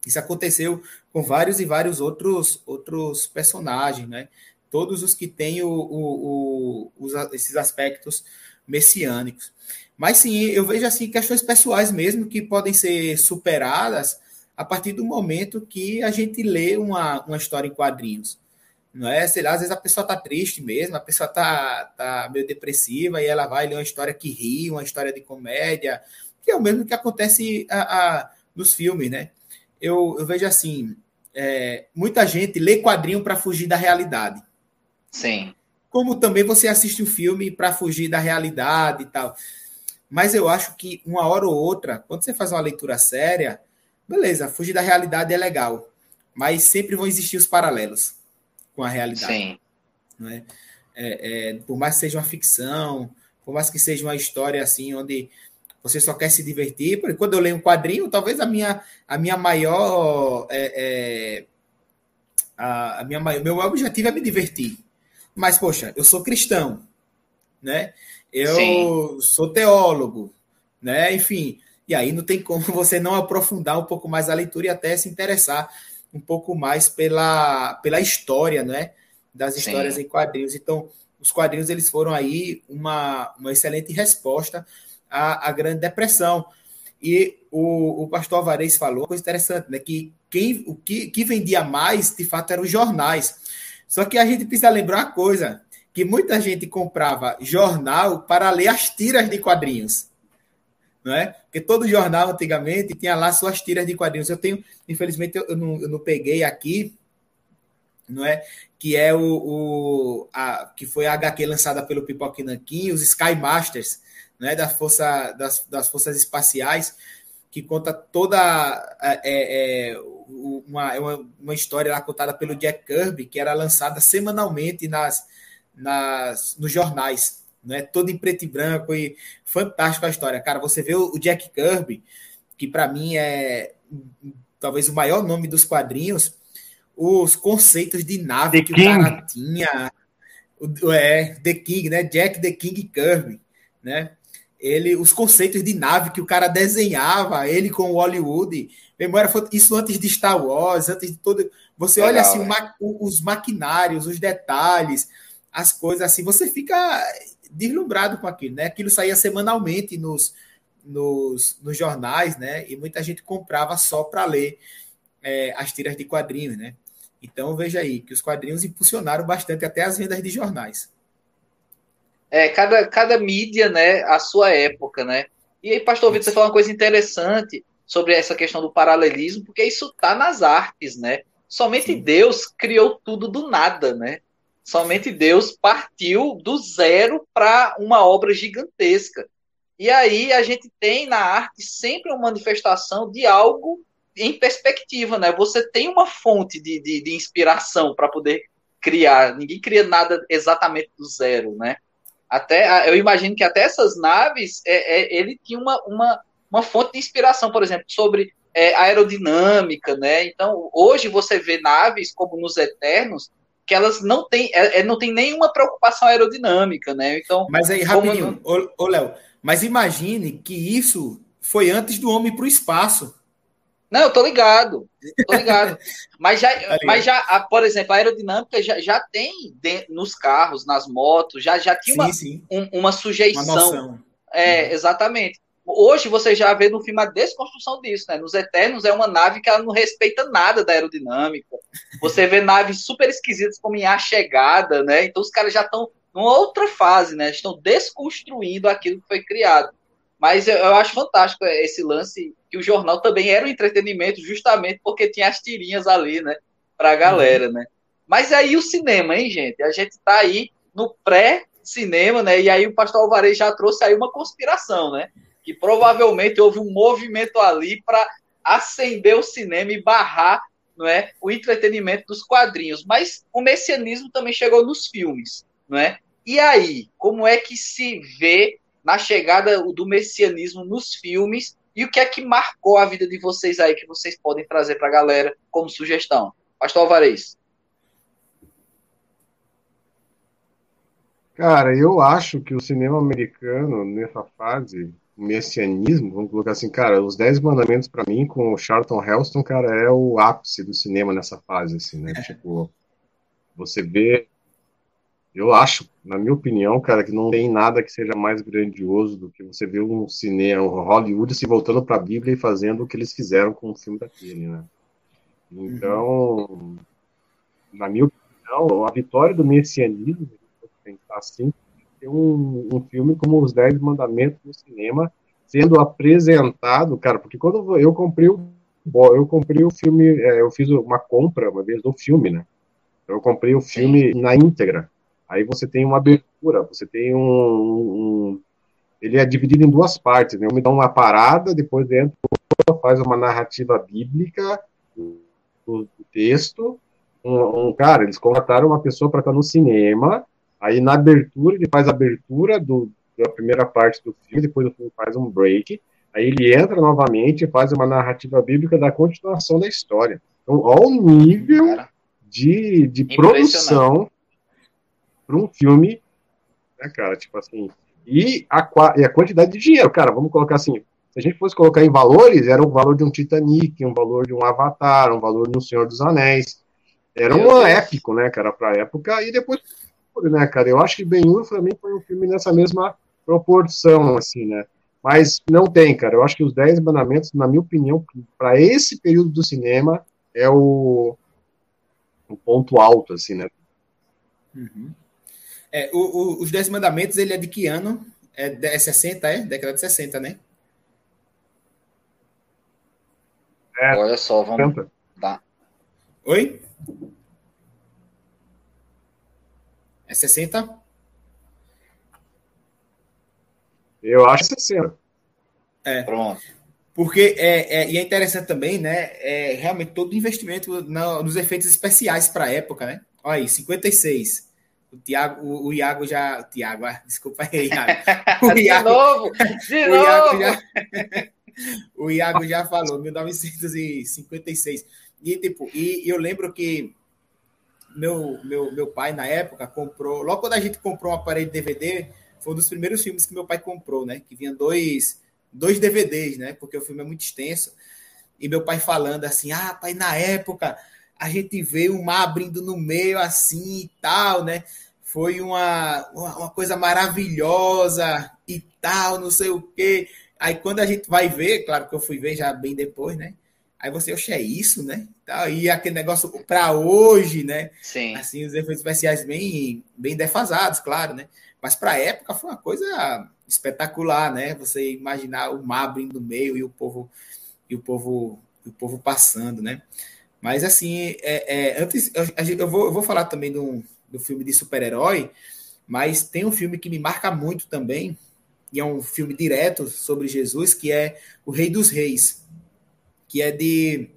isso aconteceu com vários e vários outros, outros personagens, né? Todos os que têm o, o, o, os, esses aspectos messiânicos. Mas sim, eu vejo assim questões pessoais mesmo que podem ser superadas a partir do momento que a gente lê uma, uma história em quadrinhos. Não é? Sei lá, às vezes a pessoa tá triste mesmo, a pessoa tá, tá meio depressiva e ela vai ler uma história que ri, uma história de comédia, que é o mesmo que acontece a, a nos filmes, né? Eu, eu vejo assim, é, muita gente lê quadrinho para fugir da realidade. Sim. Como também você assiste o um filme para fugir da realidade e tal. Mas eu acho que uma hora ou outra, quando você faz uma leitura séria, beleza, fugir da realidade é legal. Mas sempre vão existir os paralelos com a realidade. Sim. Não é? É, por mais que seja uma ficção, por mais que seja uma história assim, onde você só quer se divertir. Porque quando eu leio um quadrinho, talvez a minha, a minha maior. É, é, a, a minha meu objetivo é me divertir. Mas, poxa, eu sou cristão, né? Eu Sim. sou teólogo, né? Enfim, e aí não tem como você não aprofundar um pouco mais a leitura e até se interessar um pouco mais pela, pela história, né? Das histórias Sim. em quadrinhos. Então, os quadrinhos eles foram aí uma, uma excelente resposta à, à Grande Depressão. E o, o pastor Alvarez falou uma coisa interessante, né? Que quem o que, que vendia mais, de fato, eram os jornais. Só que a gente precisa lembrar uma coisa: que muita gente comprava jornal para ler as tiras de quadrinhos. Não é? Porque todo jornal antigamente tinha lá suas tiras de quadrinhos. Eu tenho, infelizmente, eu não, eu não peguei aqui, não é? Que é o, o a, que foi a HQ lançada pelo Pipoque Nankin, os Sky Masters, né? Da força, das, das forças espaciais, que conta toda é, é, é uma, uma, uma história lá contada pelo Jack Kirby, que era lançada semanalmente nas nas, nos jornais, né? Todo em preto e branco e fantástico a história. Cara, você vê o Jack Kirby, que para mim é talvez o maior nome dos quadrinhos, os conceitos de nave The que King. o cara tinha, o, é, The King, né? Jack The King Kirby, né? Ele, os conceitos de nave que o cara desenhava, ele com o Hollywood, memória isso antes de Star Wars, antes de todo. Você Legal, olha assim, é. os maquinários, os detalhes, as coisas assim, você fica deslumbrado com aquilo, né? Aquilo saía semanalmente nos, nos, nos jornais, né? E muita gente comprava só para ler é, as tiras de quadrinhos, né? Então veja aí que os quadrinhos impulsionaram bastante até as vendas de jornais. É, cada, cada mídia, né, a sua época, né? E aí, pastor Vitor, você falou uma coisa interessante sobre essa questão do paralelismo, porque isso tá nas artes, né? Somente Sim. Deus criou tudo do nada, né? Somente Deus partiu do zero para uma obra gigantesca. E aí a gente tem na arte sempre uma manifestação de algo em perspectiva, né? Você tem uma fonte de, de, de inspiração para poder criar. Ninguém cria nada exatamente do zero, né? Até eu imagino que até essas naves é, é, ele tinha uma, uma, uma fonte de inspiração, por exemplo, sobre é, aerodinâmica, né? Então hoje você vê naves como nos Eternos que elas não têm, é, é, não tem nenhuma preocupação aerodinâmica, né? Então, mas aí rapidinho, como... ô, ô Léo, mas imagine que isso foi antes do homem para o espaço. Não, eu tô ligado, tô ligado. mas já, tá mas já, por exemplo, a aerodinâmica já, já tem de, nos carros, nas motos, já, já tinha sim, uma, sim. Um, uma sujeição. Uma é, exatamente. Hoje você já vê no filme a desconstrução disso, né? Nos Eternos é uma nave que ela não respeita nada da aerodinâmica. Você vê naves super esquisitas como em A Chegada, né? Então os caras já estão numa outra fase, né? Estão desconstruindo aquilo que foi criado. Mas eu, eu, acho fantástico esse lance que o jornal também era um entretenimento justamente porque tinha as tirinhas ali, né? Pra galera, uhum. né? Mas aí o cinema, hein, gente? A gente tá aí no pré-cinema, né? E aí o pastor Alvarez já trouxe aí uma conspiração, né? que provavelmente houve um movimento ali para acender o cinema e barrar não é, o entretenimento dos quadrinhos. Mas o messianismo também chegou nos filmes. Não é? E aí, como é que se vê na chegada do messianismo nos filmes e o que é que marcou a vida de vocês aí que vocês podem trazer para a galera como sugestão? Pastor Alvarez. Cara, eu acho que o cinema americano, nessa fase, o messianismo, vamos colocar assim, cara, os Dez Mandamentos, para mim, com o Charlton Heston, cara, é o ápice do cinema nessa fase, assim, né? Tipo, você vê. Eu acho, na minha opinião, cara, que não tem nada que seja mais grandioso do que você ver um cinema, um Hollywood se voltando para a Bíblia e fazendo o que eles fizeram com o filme daquele, né? Então, na minha opinião, a vitória do messianismo assim, ter um, um filme como Os Dez Mandamentos no cinema sendo apresentado, cara, porque quando eu comprei o eu comprei o filme, é, eu fiz uma compra uma vez do filme, né? Eu comprei o filme Sim. na íntegra. Aí você tem uma abertura, você tem um, um, ele é dividido em duas partes, né? Me dá uma parada, depois dentro faz uma narrativa bíblica do texto. Um, um cara, eles contrataram uma pessoa para estar no cinema Aí na abertura, ele faz a abertura do, da primeira parte do filme, depois o filme faz um break. Aí ele entra novamente e faz uma narrativa bíblica da continuação da história. Então, ao nível Cara, de, de produção para um filme, né, cara? Tipo assim. E a, e a quantidade de dinheiro, cara, vamos colocar assim. Se a gente fosse colocar em valores, era o valor de um Titanic, um valor de um Avatar, um valor de um Senhor dos Anéis. Era um épico, né, cara, pra época. E depois né, cara? Eu acho que Ben-Hur também foi um filme nessa mesma proporção, assim, né? Mas não tem, cara. Eu acho que os Dez Mandamentos, na minha opinião, para esse período do cinema, é o, o ponto alto, assim, né? Uhum. É, o, o, os Dez Mandamentos, ele é de que ano? É, é 60, é? Década de 60, né? É, Olha só, vamos. 60. Tá. Oi? É 60? Eu acho 60. É. Pronto. Porque é, é, e é interessante também, né? É realmente todo investimento no, nos efeitos especiais para a época, né? Olha aí, 56. O Tiago, o, o Iago já. O Tiago, ah, desculpa aí, Iago. O Iago, de novo! De novo! Iago já, o Iago já falou, 1956. E, tipo, e eu lembro que meu, meu, meu pai, na época, comprou. Logo quando a gente comprou um aparelho DVD, foi um dos primeiros filmes que meu pai comprou, né? Que vinha dois, dois DVDs, né? Porque o filme é muito extenso. E meu pai falando assim: ah, pai, na época a gente vê o mar abrindo no meio assim e tal, né? Foi uma, uma coisa maravilhosa e tal, não sei o quê. Aí quando a gente vai ver, claro que eu fui ver já bem depois, né? Aí você, oxe, é isso, né? E aquele negócio para hoje, né? Sim. Assim, os efeitos especiais bem, bem defasados, claro, né? Mas para a época foi uma coisa espetacular, né? Você imaginar o mar abrindo no meio e o povo e o povo e o povo passando, né? Mas assim, é, é antes eu, eu, vou, eu vou falar também do, do filme de super-herói, mas tem um filme que me marca muito também, e é um filme direto sobre Jesus, que é O Rei dos Reis que é de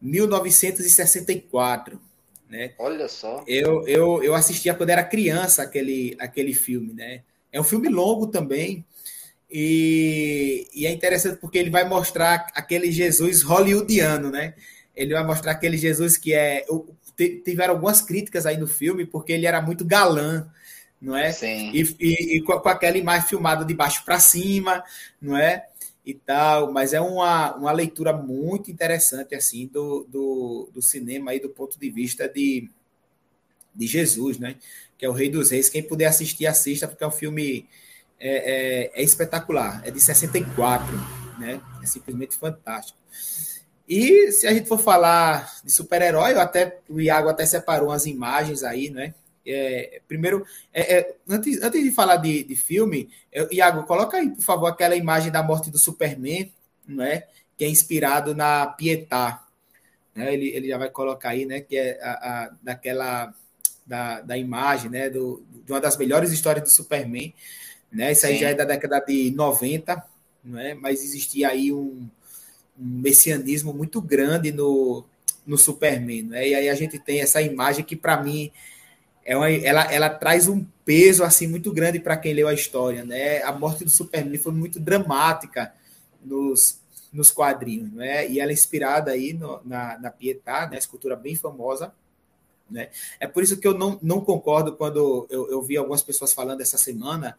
1964. Né? Olha só. Eu, eu, eu assistia quando era criança aquele, aquele filme. Né? É um filme longo também. E, e, é interessante porque ele vai mostrar aquele Jesus hollywoodiano, né? Ele vai mostrar aquele Jesus que é. Tiveram algumas críticas aí no filme porque ele era muito galã, não é? Sim. E, e, e com, aquela imagem filmada de baixo para cima, não é? e tal, mas é uma, uma leitura muito interessante assim do, do, do cinema aí do ponto de vista de, de Jesus, né? Que é o Rei dos Reis. Quem puder assistir, assista, porque é um filme é, é, é espetacular. É de 64, né? É simplesmente fantástico. E se a gente for falar de super-herói, até o Iago até separou umas imagens aí, né? É, primeiro, é, é, antes, antes de falar de, de filme, Iago, coloca aí, por favor, aquela imagem da morte do Superman, né, que é inspirado na Pietà. Né, ele, ele já vai colocar aí, né, que é a, a daquela da, da imagem, né, do, de uma das melhores histórias do Superman. Né, isso aí Sim. já é da década de 90, né, mas existia aí um, um messianismo muito grande no, no Superman. Né, e aí a gente tem essa imagem que, para mim, é uma, ela, ela traz um peso assim muito grande para quem leu a história, né? A morte do Superman foi muito dramática nos, nos quadrinhos, né? E ela é inspirada aí no, na, na Pietà, né? Escultura bem famosa, Né? É por isso que eu não, não concordo quando eu, eu vi algumas pessoas falando essa semana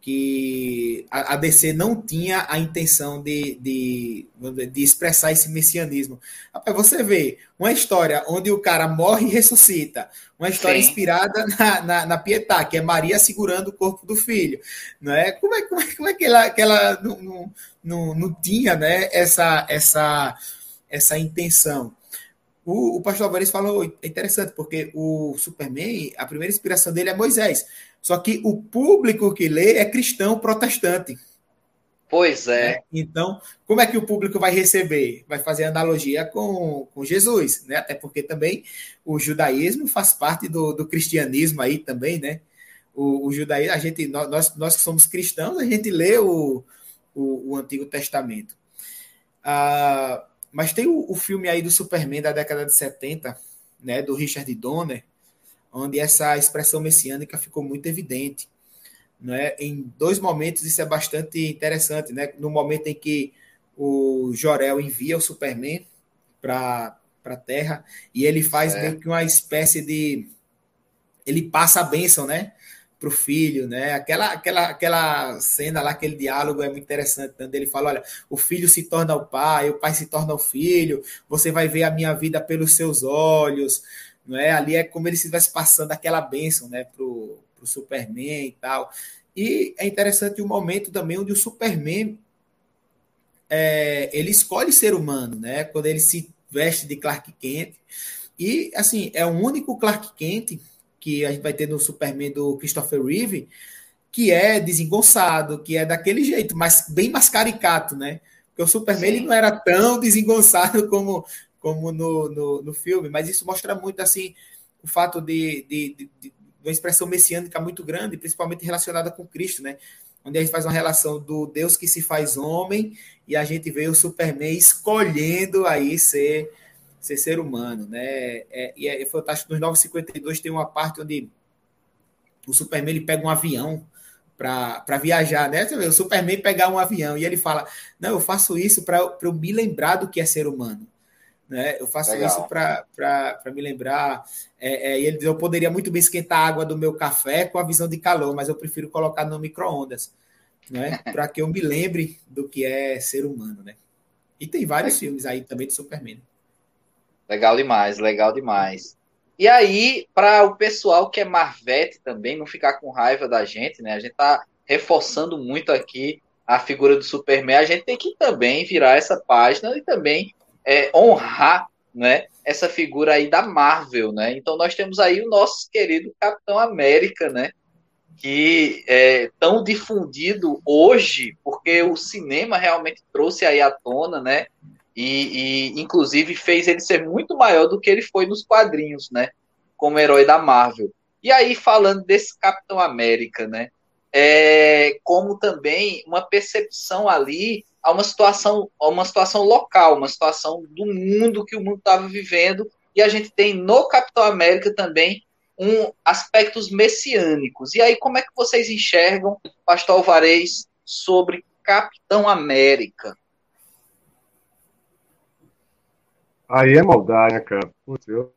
que a, DC não tinha a intenção de, de, de expressar esse messianismo. Rapaz, você vê uma história onde o cara morre e ressuscita, uma história Sim. inspirada na, na, na, Pietà, que é Maria segurando o corpo do filho. Não é? Como, é, como, é, como é que ela, que ela não, não, não, não tinha né, essa, essa, essa intenção? O, o pastor Alvarez falou, é interessante, porque o Superman, a primeira inspiração dele é Moisés. Só que o público que lê é cristão protestante. Pois é. Né? Então, como é que o público vai receber? Vai fazer analogia com, com Jesus, né? Até porque também o judaísmo faz parte do, do cristianismo aí também, né? O, o judaísmo, a gente, nós, nós que somos cristãos, a gente lê o, o, o Antigo Testamento. Ah, mas tem o, o, filme aí do Superman da década de 70, né? Do Richard Donner, onde essa expressão messiânica ficou muito evidente. Né? Em dois momentos isso é bastante interessante. Né? No momento em que o Jorel envia o Superman para a Terra e ele faz é. meio que uma espécie de. Ele passa a bênção, né? para o filho, né? Aquela, aquela, aquela cena lá, aquele diálogo é muito interessante, onde ele fala: olha, o filho se torna o pai, o pai se torna o filho, você vai ver a minha vida pelos seus olhos, não é? Ali é como ele estivesse passando aquela bênção, né, pro, pro Superman e tal. E é interessante o momento também onde o Superman é, ele escolhe ser humano, né? Quando ele se veste de Clark Kent. E assim, é o único Clark Kent que a gente vai ter no Superman do Christopher Reeve, que é desengonçado, que é daquele jeito, mas bem mais caricato, né? Porque o Superman ele não era tão desengonçado como como no, no, no, filme, mas isso mostra muito assim o fato de, de, de, de, uma expressão messiânica muito grande, principalmente relacionada com Cristo, né? Onde a gente faz uma relação do Deus que se faz homem e a gente vê o Superman escolhendo aí ser, ser ser humano, né? É, e é, fantástico. Nos 952 tem uma parte onde o Superman ele pega um avião para viajar, né? O Superman pegar um avião e ele fala: Não, eu faço isso para eu me lembrar do que é ser humano. Né? Eu faço Legal. isso para me lembrar. É, é, ele eu poderia muito bem esquentar a água do meu café com a visão de calor, mas eu prefiro colocar no micro-ondas, né? para que eu me lembre do que é ser humano. Né? E tem vários é. filmes aí também de Superman. Legal demais, legal demais. E aí, para o pessoal que é Marvete também não ficar com raiva da gente, né? A gente tá reforçando muito aqui a figura do Superman. A gente tem que também virar essa página e também é, honrar né, essa figura aí da Marvel, né? Então nós temos aí o nosso querido Capitão América, né? Que é tão difundido hoje, porque o cinema realmente trouxe aí à tona, né? E, e inclusive fez ele ser muito maior do que ele foi nos quadrinhos, né? Como herói da Marvel. E aí, falando desse Capitão América, né? É, como também uma percepção ali a uma situação, a uma situação local, uma situação do mundo que o mundo estava vivendo, e a gente tem no Capitão América também um aspectos messiânicos. E aí, como é que vocês enxergam, Pastor Alvarez, sobre Capitão América? Aí é maldade, né, cara? Putz, eu,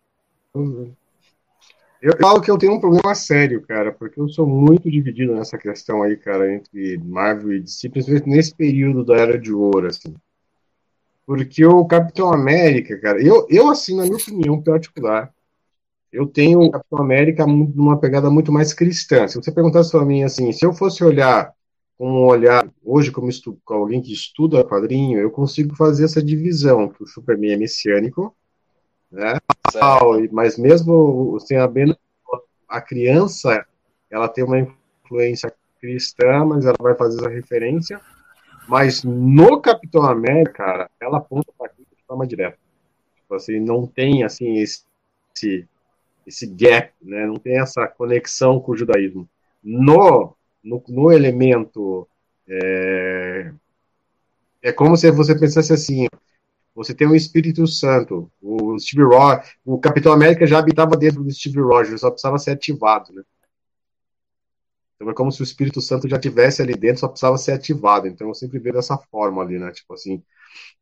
eu, falo que eu tenho um problema sério, cara, porque eu sou muito dividido nessa questão aí, cara, entre Marvel e DC, principalmente nesse período da Era de Ouro, assim. Porque o Capitão América, cara, eu, eu assim, na minha opinião particular, eu tenho o Capitão América numa pegada muito mais cristã. Se você perguntasse para mim assim, se eu fosse olhar com um olhar, hoje, como estu, alguém que estuda quadrinho, eu consigo fazer essa divisão, que o Superman é messiânico, né? Mas mesmo sem a a criança, ela tem uma influência cristã, mas ela vai fazer essa referência. Mas no Capitão América, cara, ela aponta para aquilo de forma direta. Tipo assim, não tem assim esse, esse gap, né? Não tem essa conexão com o judaísmo. No no, no elemento é, é como se você pensasse assim, você tem o Espírito Santo, o Steve Rogers, o Capitão América já habitava dentro do Steve Rogers, só precisava ser ativado, né? Então é como se o Espírito Santo já tivesse ali dentro, só precisava ser ativado. Então eu sempre vejo dessa forma ali, né? Tipo assim,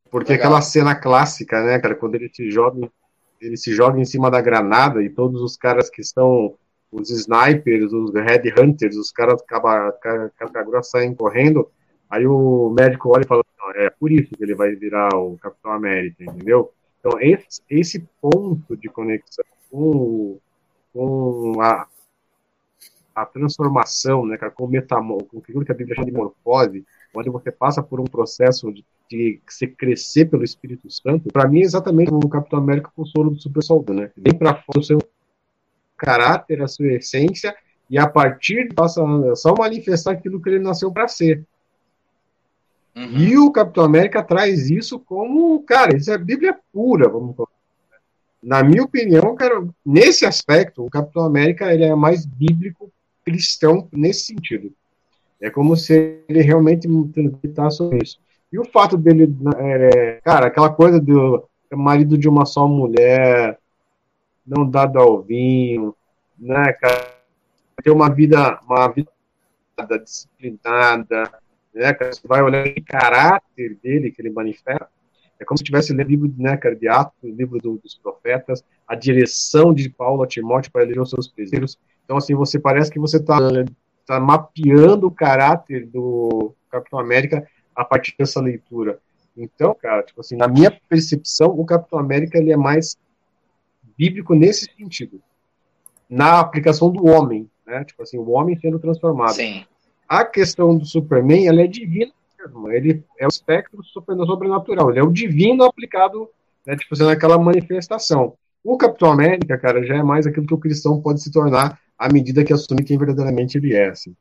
porque Legal. aquela cena clássica, né, cara, quando ele se joga, ele se joga em cima da granada e todos os caras que são os snipers, os red hunters, os caras grossa saem correndo, aí o médico olha e fala, é por isso que ele vai virar o Capitão América, entendeu? Então, esse, esse ponto de conexão com, com a, a transformação, né, com, metamor, com aquilo que a Bíblia chama de morfose, onde você passa por um processo de, de se crescer pelo Espírito Santo, para mim é exatamente o Capitão América com o solo do super soldado, né? Vem para fora o seu caráter, a sua essência, e a partir passa só manifestar aquilo que ele nasceu para ser. Uhum. E o Capitão América traz isso como, cara, isso é Bíblia pura, vamos falar. Na minha opinião, cara, nesse aspecto, o Capitão América ele é mais bíblico cristão nesse sentido. É como se ele realmente transmitasse sobre isso. E o fato dele, é, cara, aquela coisa do marido de uma só mulher, não dado ao vinho, né, cara, ter uma vida, uma vida disciplinada, né, cara, você vai olhar o caráter dele que ele manifesta, é como se tivesse lido o livro né, cara, de Atos, o livro do, dos profetas, a direção de Paulo a Timóteo para eleger os seus presbíteros. Então, assim, você parece que você está tá mapeando o caráter do Capitão América a partir dessa leitura. Então, cara, tipo assim, na minha percepção, o Capitão América ele é mais bíblico nesse sentido. Na aplicação do homem, né? Tipo assim, o homem sendo transformado. Sim. A questão do Superman, ela é divina ele é o espectro sobrenatural, ele é o divino aplicado, né, tipo, sendo aquela manifestação. O Capitão América, cara, já é mais aquilo que o cristão pode se tornar à medida que assume quem verdadeiramente ele é. Assim.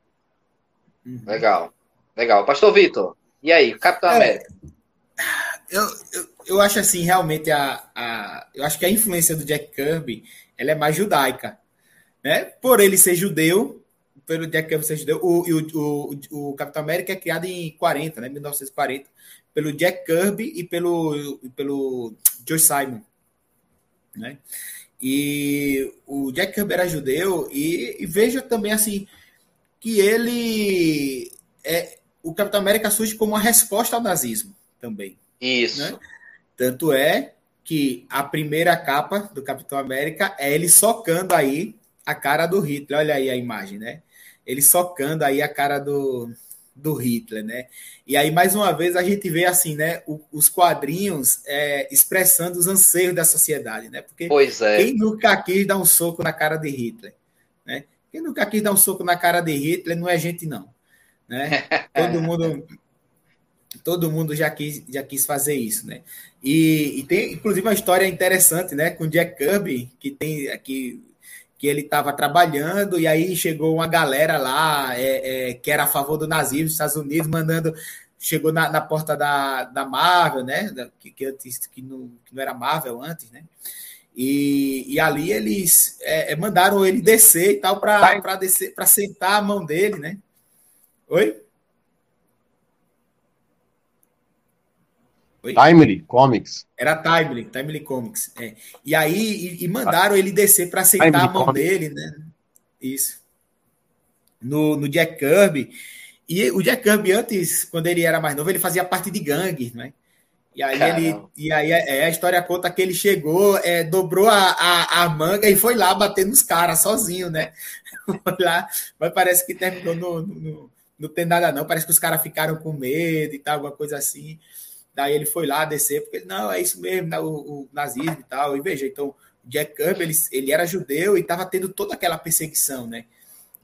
Uhum. Legal, legal. Pastor Vitor, e aí, Capitão é, América? Eu, eu, eu, acho assim, realmente, a, a, eu acho que a influência do Jack Kirby ela é mais judaica. Né? Por ele ser judeu, pelo Jack Kirby ser judeu. O, o, o, o Capitão América é criado em 40, né? 1940, pelo Jack Kirby e pelo, pelo Joe Simon. Né? E o Jack Kirby era judeu, e, e veja também assim que ele é o Capitão América surge como uma resposta ao nazismo também. Isso. Né? Tanto é que a primeira capa do Capitão América é ele socando aí a cara do Hitler. Olha aí a imagem, né? Ele socando aí a cara do, do Hitler, né? E aí, mais uma vez, a gente vê assim, né? O, os quadrinhos é, expressando os anseios da sociedade, né? Porque pois é. quem nunca quis dar um soco na cara de Hitler, né? Quem nunca quis dar um soco na cara de Hitler não é gente, não. Né? Todo mundo. Todo mundo já quis, já quis fazer isso, né? E, e tem, inclusive, uma história interessante, né? Com Jack Kirby, que tem aqui que ele estava trabalhando, e aí chegou uma galera lá é, é, que era a favor do nazismo dos Estados Unidos, mandando. Chegou na, na porta da, da Marvel, né? Da, que, que, antes, que, não, que não era Marvel antes, né? E, e ali eles é, é mandaram ele descer e tal para descer para sentar a mão dele, né? Oi? Oi? Timely Comics. Era Timely, Timely Comics. É. E aí e, e mandaram ele descer para aceitar Timely a mão Comics. dele, né? Isso. No, no Jack Kirby. E o Jack Kirby, antes, quando ele era mais novo, ele fazia parte de gangue, né? E aí Caramba. ele. E aí é, a história conta que ele chegou, é, dobrou a, a, a, manga e foi lá bater nos caras sozinho, né? lá, mas parece que terminou no, no, no, não tem nada, não. Parece que os caras ficaram com medo e tal, alguma coisa assim. Daí ele foi lá descer, porque não, é isso mesmo, né, o, o nazismo e tal. E veja, então, Jack Kirby, ele, ele era judeu e estava tendo toda aquela perseguição, né,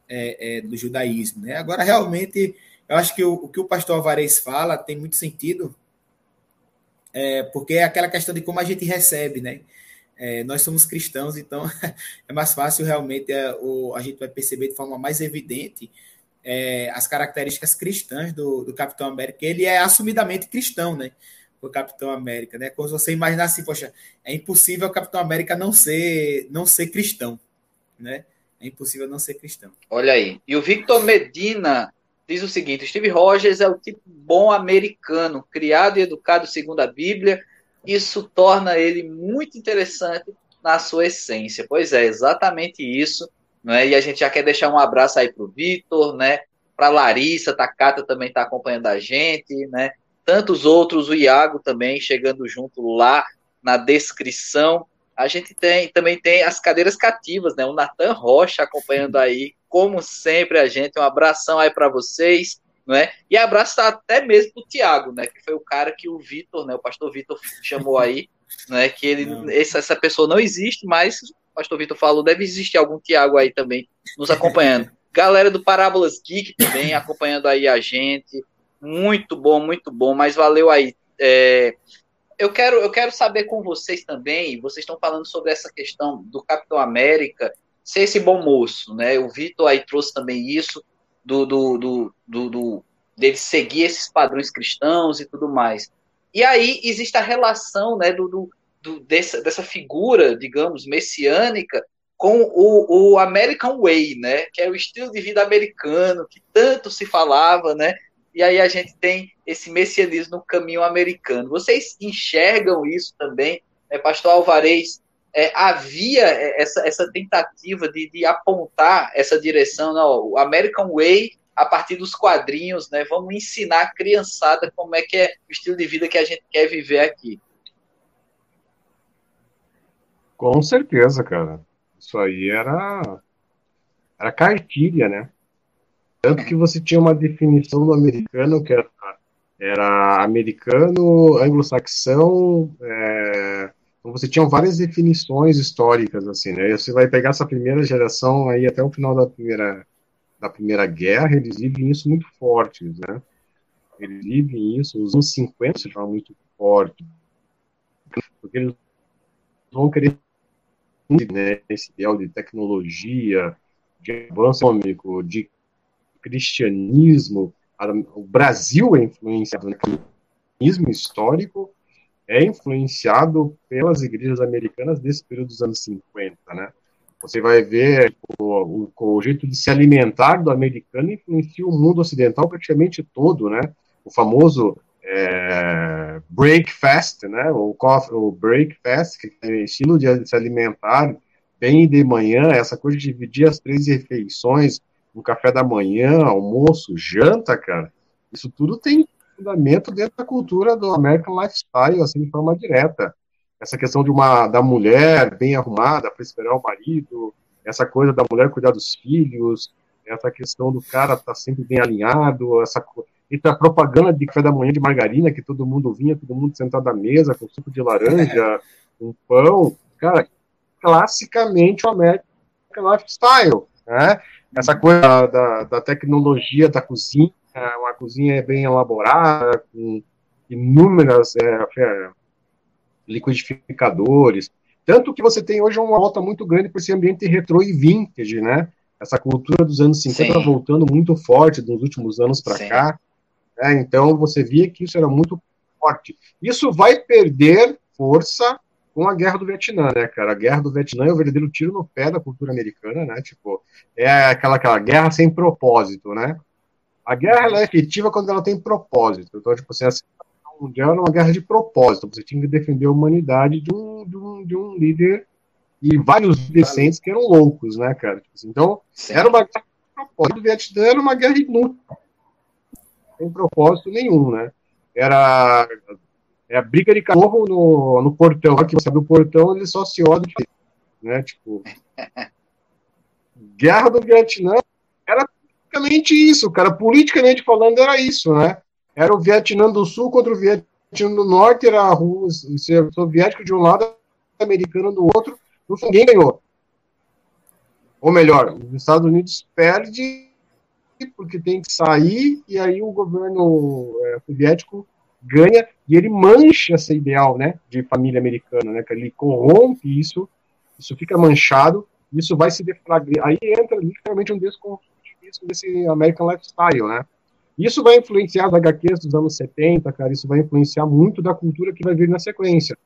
é, é, do judaísmo, né. Agora, realmente, eu acho que o, o que o pastor Alvarez fala tem muito sentido, é, porque é aquela questão de como a gente recebe, né. É, nós somos cristãos, então é mais fácil realmente é, o, a gente vai perceber de forma mais evidente é, as características cristãs do, do Capitão América. Ele é assumidamente cristão, né? O Capitão América, né? Quando você imaginar assim, poxa, é impossível o Capitão América não ser, não ser cristão, né? É impossível não ser cristão. Olha aí. E o Victor Medina diz o seguinte: Steve Rogers é o tipo bom americano, criado e educado segundo a Bíblia. Isso torna ele muito interessante na sua essência. Pois é, exatamente isso. Né? E a gente já quer deixar um abraço aí para o Vitor, né? Para Larissa, Takata também está acompanhando a gente, né? Tantos outros, o Iago também chegando junto lá na descrição. a gente tem também tem as cadeiras cativas, né? O Natan Rocha acompanhando aí, como sempre, a gente. Um abração aí para vocês, né? E abraço até mesmo pro Tiago, né? Que foi o cara que o Vitor, né? O pastor Vitor chamou aí, né? Que ele, essa, essa pessoa não existe, mas o pastor Vitor falou, deve existir algum Tiago aí também nos acompanhando. Galera do Parábolas Geek também acompanhando aí a gente. Muito bom, muito bom, mas valeu aí. É, eu quero, eu quero saber com vocês também, vocês estão falando sobre essa questão do Capitão América ser esse bom moço, né? O Vitor aí trouxe também isso, do, do, do, do, do dele seguir esses padrões cristãos e tudo mais. E aí existe a relação né, do, do, do dessa, dessa figura, digamos, messiânica com o, o American Way, né? Que é o estilo de vida americano que tanto se falava, né? e aí a gente tem esse messianismo no caminho americano. Vocês enxergam isso também? É, Pastor Alvarez, é, havia essa, essa tentativa de, de, apontar essa direção, não, o American Way a partir dos quadrinhos, né? Vamos ensinar a criançada como é que é o estilo de vida que a gente quer viver aqui. Com certeza, cara. Isso aí era era cartilha, né? Tanto que você tinha uma definição do americano que era, era americano, anglo-saxão, é, então você tinha várias definições históricas, assim, né? E você vai pegar essa primeira geração aí até o final da primeira, da primeira guerra, eles vivem isso muito fortes, né? Eles vivem isso, os anos 50 já muito forte, porque eles vão querer né, esse ideal de tecnologia, de avanço econômico, de cristianismo, o Brasil é influenciado no cristianismo histórico, é influenciado pelas igrejas americanas desse período dos anos 50, né? Você vai ver o, o, o jeito de se alimentar do americano influencia o mundo ocidental praticamente todo, né? O famoso é, breakfast, né? O, coffee, o breakfast, que é estilo de se alimentar bem de manhã, essa coisa de dividir as três refeições, no café da manhã, almoço, janta, cara, isso tudo tem fundamento dentro da cultura do American Lifestyle, assim, de forma direta. Essa questão de uma da mulher bem arrumada para esperar o marido, essa coisa da mulher cuidar dos filhos, essa questão do cara estar tá sempre bem alinhado, essa e a propaganda de café da manhã de margarina, que todo mundo vinha, todo mundo sentado à mesa, com suco de laranja, com pão, cara, classicamente o American Lifestyle, né? essa coisa da, da, tecnologia da cozinha, uma cozinha bem elaborada, com inúmeras é, é, liquidificadores. Tanto que você tem hoje uma volta muito grande por esse ambiente retrô e vintage, né? Essa cultura dos anos 50 Sim. voltando muito forte dos últimos anos para cá. Né? Então você via que isso era muito forte. Isso vai perder força com a guerra do Vietnã, né, cara? A guerra do Vietnã é o verdadeiro tiro no pé da cultura americana, né? Tipo, é aquela, aquela guerra sem propósito, né? A guerra ela é efetiva quando ela tem propósito. Então, tipo assim, Mundial era uma guerra de propósito. Você tinha que defender a humanidade de um, de um, de um líder e vários decentes que eram loucos, né, cara? Tipo assim, então, era uma guerra de propósito. O Vietnã era uma guerra inútil. Sem propósito nenhum, né? Era é a briga de cachorro no, no portão. Que você abre o portão, ele só se olha, né? Tipo. Guerra do Vietnã era praticamente isso, cara. Politicamente falando, era isso, né? Era o Vietnã do Sul contra o Vietnã do Norte, era a Rússia, soviético de um lado, americano do outro. Ninguém ganhou. Ou melhor, os Estados Unidos perde porque tem que sair, e aí o governo é, soviético ganha e ele mancha esse ideal, né, de família americana, né, que ele corrompe isso, isso fica manchado, isso vai se deflagrar, aí entra literalmente um desconstrutismo desse American Lifestyle, né, isso vai influenciar as HQs dos anos 70, cara, isso vai influenciar muito da cultura que vai vir na sequência,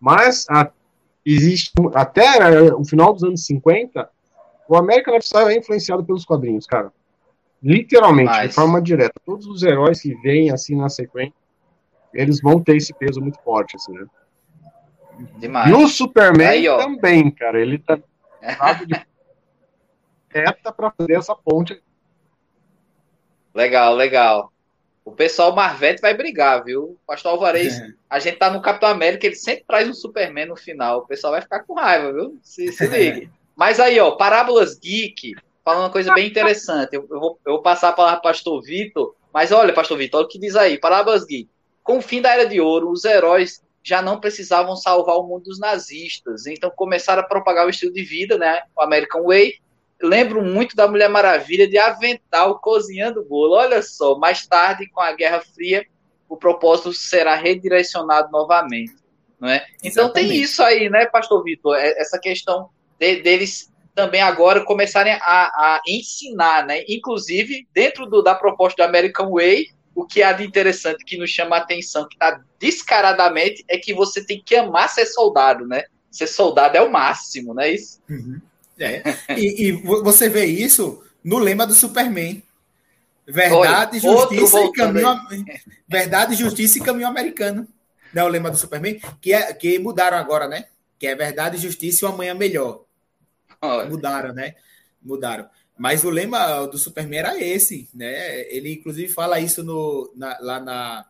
mas a, existe, até o final dos anos 50, o American Lifestyle é influenciado pelos quadrinhos, cara, literalmente, mas... de forma direta, todos os heróis que vêm assim na sequência, eles vão ter esse peso muito forte, assim, né? Demais. E o Superman Aí, também, cara. Ele tá de reta para fazer essa ponte. Legal, legal. O pessoal Marvete vai brigar, viu? Pastor Alvarez, a gente tá no Capitão América, ele sempre traz um Superman no final. O pessoal vai ficar com raiva, viu? Se, se ligue. Mas aí, ó, Parábolas Geek, falando uma coisa bem interessante. Eu, eu, vou, eu vou passar a palavra para Pastor Vitor, mas olha, Pastor Vitor, olha o que diz aí. Parábolas Geek. Com o fim da Era de Ouro, os heróis já não precisavam salvar o mundo dos nazistas. Então começaram a propagar o estilo de vida, né? O American Way, lembro muito da Mulher Maravilha de avental cozinhando bolo. Olha só, mais tarde, com a Guerra Fria, o propósito será redirecionado novamente. Não é? Então Exatamente. tem isso aí, né, Pastor Vitor? É, essa questão de, deles também agora começarem a, a, ensinar, né? Inclusive, dentro do, da proposta do American Way, o que há de interessante que nos chama a atenção, que está descaradamente, é que você tem que amar ser soldado, né? Ser soldado é o máximo, não é isso? Uhum. É. E, e, você vê isso no lema do Superman. Verdade, Olha, justiça e caminho. Verdade, justiça e caminho americano. Não é o lema do Superman? Que, é, que mudaram agora, né? Que é verdade, justiça e o amanhã melhor. Olha. Mudaram, né? Mudaram. Mas o lema do Superman era esse, né? Ele inclusive fala isso no, na, lá na,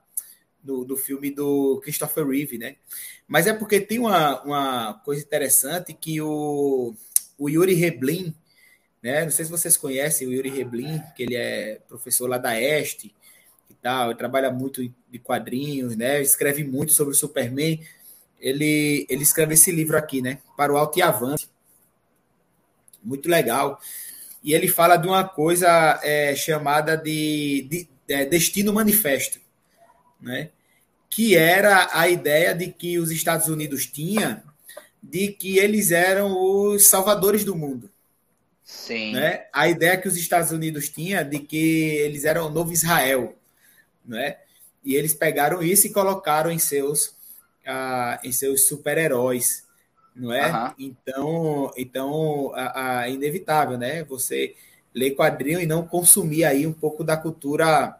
no, no, filme do Christopher Reeve, né? Mas é porque tem uma, uma coisa interessante que o o Yuri Reblin, né? Não sei se vocês conhecem o Yuri Reblin, que ele é professor lá da Este e tal, trabalha muito de quadrinhos, né? Escreve muito sobre o Superman. Ele, ele escreve esse livro aqui, né? Para o Alto e Avante. Muito legal. E ele fala de uma coisa é, chamada de, de é, Destino Manifesto, né? Que era a ideia de que os Estados Unidos tinham de que eles eram os salvadores do mundo. Sim. Né? A ideia que os Estados Unidos tinham de que eles eram o novo Israel, né? E eles pegaram isso e colocaram em seus uh, em seus super-heróis, não é? Uhum. Então, então a, a, inevitável, né? Você ler quadrinho e não consumir aí um pouco da cultura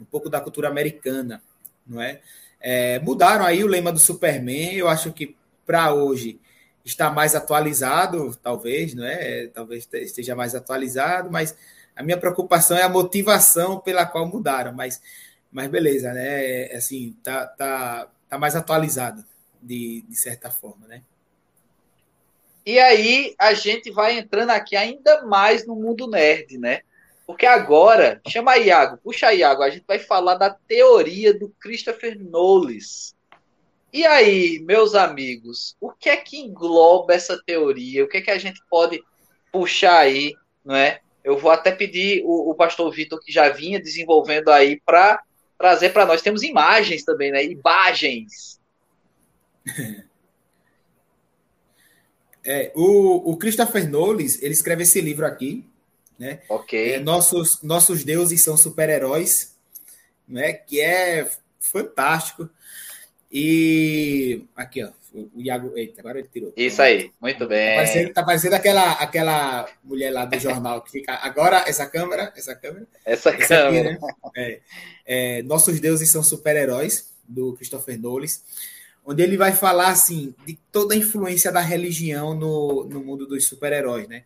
um pouco da cultura americana, não é? é mudaram aí o lema do Superman, eu acho que para hoje está mais atualizado, talvez, não é? Talvez esteja mais atualizado, mas a minha preocupação é a motivação pela qual mudaram, mas, mas beleza, né? É, assim, tá, tá, tá mais atualizado de, de certa forma, né? E aí a gente vai entrando aqui ainda mais no mundo nerd, né? Porque agora, chama Iago, puxa Iago, a gente vai falar da teoria do Christopher Knowles. E aí, meus amigos, o que é que engloba essa teoria? O que é que a gente pode puxar aí, não é? Eu vou até pedir o, o pastor Vitor, que já vinha desenvolvendo aí, para trazer para nós. Temos imagens também, né? Imagens. É, o, o Christopher Knowles, ele escreve esse livro aqui, né? Ok. É, nossos, nossos deuses são super-heróis, né? Que é fantástico. E aqui, ó, o Iago. Eita, agora ele tirou. Isso aí, muito bem. Tá parecendo, tá parecendo aquela, aquela mulher lá do jornal que fica. Agora, essa câmera, essa câmera. Essa, essa câmera. Aqui, né? é, é, Nossos deuses são super-heróis, do Christopher Knowles, onde ele vai falar assim de toda a influência da religião no, no mundo dos super-heróis, né?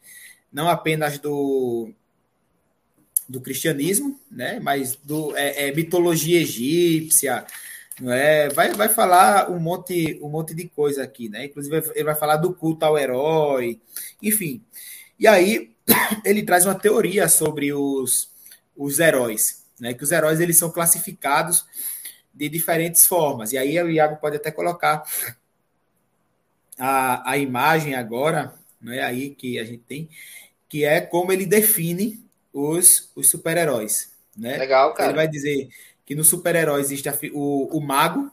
Não apenas do do cristianismo, né? Mas do é, é mitologia egípcia, é, vai, vai falar um monte, um monte de coisa aqui, né? Inclusive, ele vai falar do culto ao herói, enfim. E aí, ele traz uma teoria sobre os, os heróis, né? Que os heróis eles são classificados de diferentes formas. E aí, o Iago pode até colocar a, a imagem agora, né? Aí que a gente tem, que é como ele define os, os super-heróis. Né? Legal, cara. Ele vai dizer que no super-herói existe o, o mago,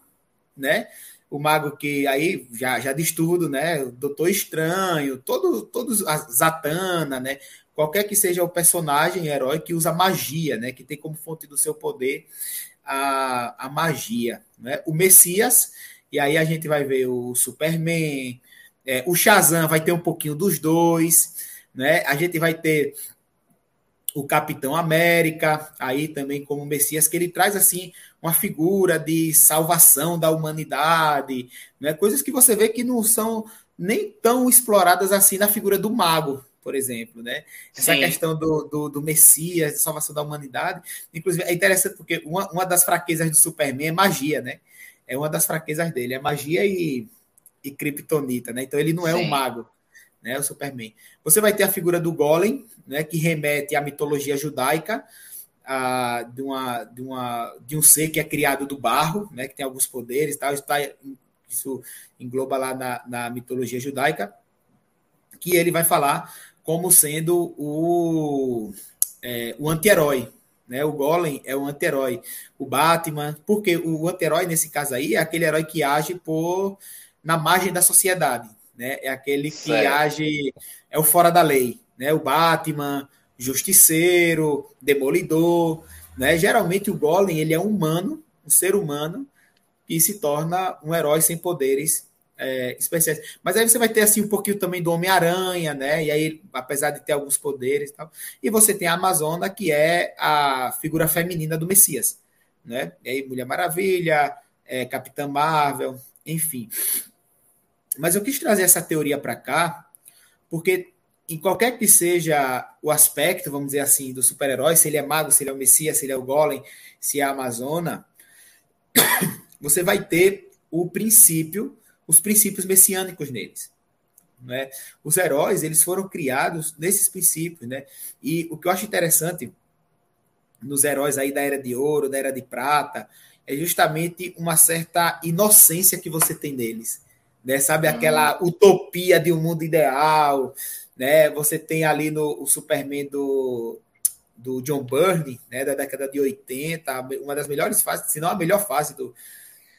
né? O mago que aí já, já diz tudo, né? O Doutor Estranho, todo, todos a Zatanna, né? Qualquer que seja o personagem, herói que usa magia, né? Que tem como fonte do seu poder a, a magia, né? O Messias, e aí a gente vai ver o Superman, é, o Shazam vai ter um pouquinho dos dois, né? A gente vai ter o Capitão América, aí também como Messias, que ele traz assim uma figura de salvação da humanidade, né? coisas que você vê que não são nem tão exploradas assim na figura do mago, por exemplo, né? Essa Sim. questão do, do, do Messias, salvação da humanidade. Inclusive, é interessante porque uma, uma das fraquezas do Superman é magia, né? É uma das fraquezas dele, é magia e, e kryptonita, né? Então ele não é Sim. um mago, né? O Superman. Você vai ter a figura do Golem, né? Que remete à mitologia judaica, a, de, uma, de, uma, de um ser que é criado do barro, né? Que tem alguns poderes, tal. Isso, tá, isso engloba lá na, na mitologia judaica, que ele vai falar como sendo o, é, o anti-herói. Né? O Golem é o anti-herói. O Batman, porque o anti-herói, nesse caso aí, é aquele herói que age por na margem da sociedade. Né? É aquele que certo. age, é o fora da lei. Né? O Batman, Justiceiro, Demolidor. Né? Geralmente o Golem ele é um humano, um ser humano, que se torna um herói sem poderes é, especiais. Mas aí você vai ter assim um pouquinho também do Homem-Aranha, né? E aí, apesar de ter alguns poderes e tal. E você tem a Amazona, que é a figura feminina do Messias, né? E aí, Mulher Maravilha, é, Capitã Marvel, enfim. Mas eu quis trazer essa teoria para cá, porque em qualquer que seja o aspecto, vamos dizer assim, do super-herói, se ele é mago, se ele é o Messias, se ele é o Golem, se é a Amazona, você vai ter o princípio os princípios messiânicos neles. Né? Os heróis eles foram criados nesses princípios, né? E o que eu acho interessante nos heróis aí da era de ouro, da era de prata, é justamente uma certa inocência que você tem neles, né? Sabe aquela hum. utopia de um mundo ideal, né? Você tem ali no o Superman do do John Byrne, né, da década de 80, uma das melhores fases, se não a melhor fase do,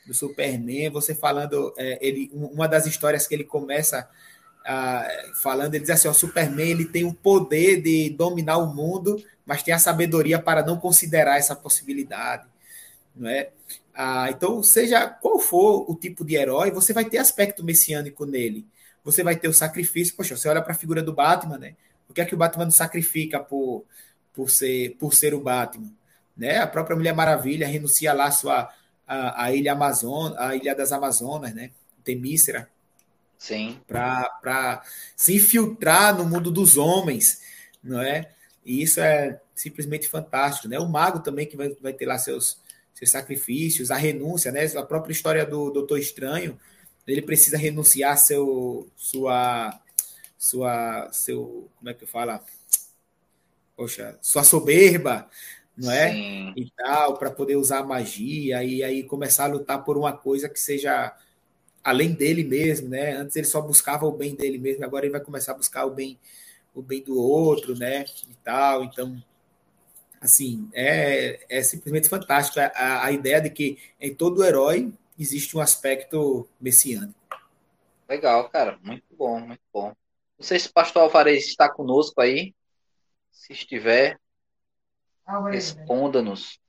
do Superman, você falando, é, ele, uma das histórias que ele começa falando, ele diz assim, o Superman ele tem o poder de dominar o mundo, mas tem a sabedoria para não considerar essa possibilidade, não é? Ah, então, seja qual for o tipo de herói, você vai ter aspecto messiânico nele. Você vai ter o sacrifício. Poxa, você olha para a figura do Batman, né? O que é que o Batman sacrifica por, por, ser, por ser o Batman? Né? A própria Mulher Maravilha renuncia lá sua a, a ilha Amazon, a ilha das Amazonas, né? Temícera. Sim. Para se infiltrar no mundo dos homens, não é? E isso é simplesmente fantástico, né? O mago também que vai, vai ter lá seus, seus sacrifícios, a renúncia, né? A própria história do Doutor Estranho, ele precisa renunciar seu sua sua seu como é que fala? Poxa, sua soberba, não é? Sim. E tal, para poder usar a magia e aí começar a lutar por uma coisa que seja além dele mesmo, né? Antes ele só buscava o bem dele mesmo, agora ele vai começar a buscar o bem o bem do outro, né? E tal, então assim, é, é simplesmente fantástico a, a ideia de que em todo herói existe um aspecto messiânico. Legal, cara, muito bom, muito bom. Não sei se o pastor Alvarez está conosco aí. Se estiver, Responda-nos.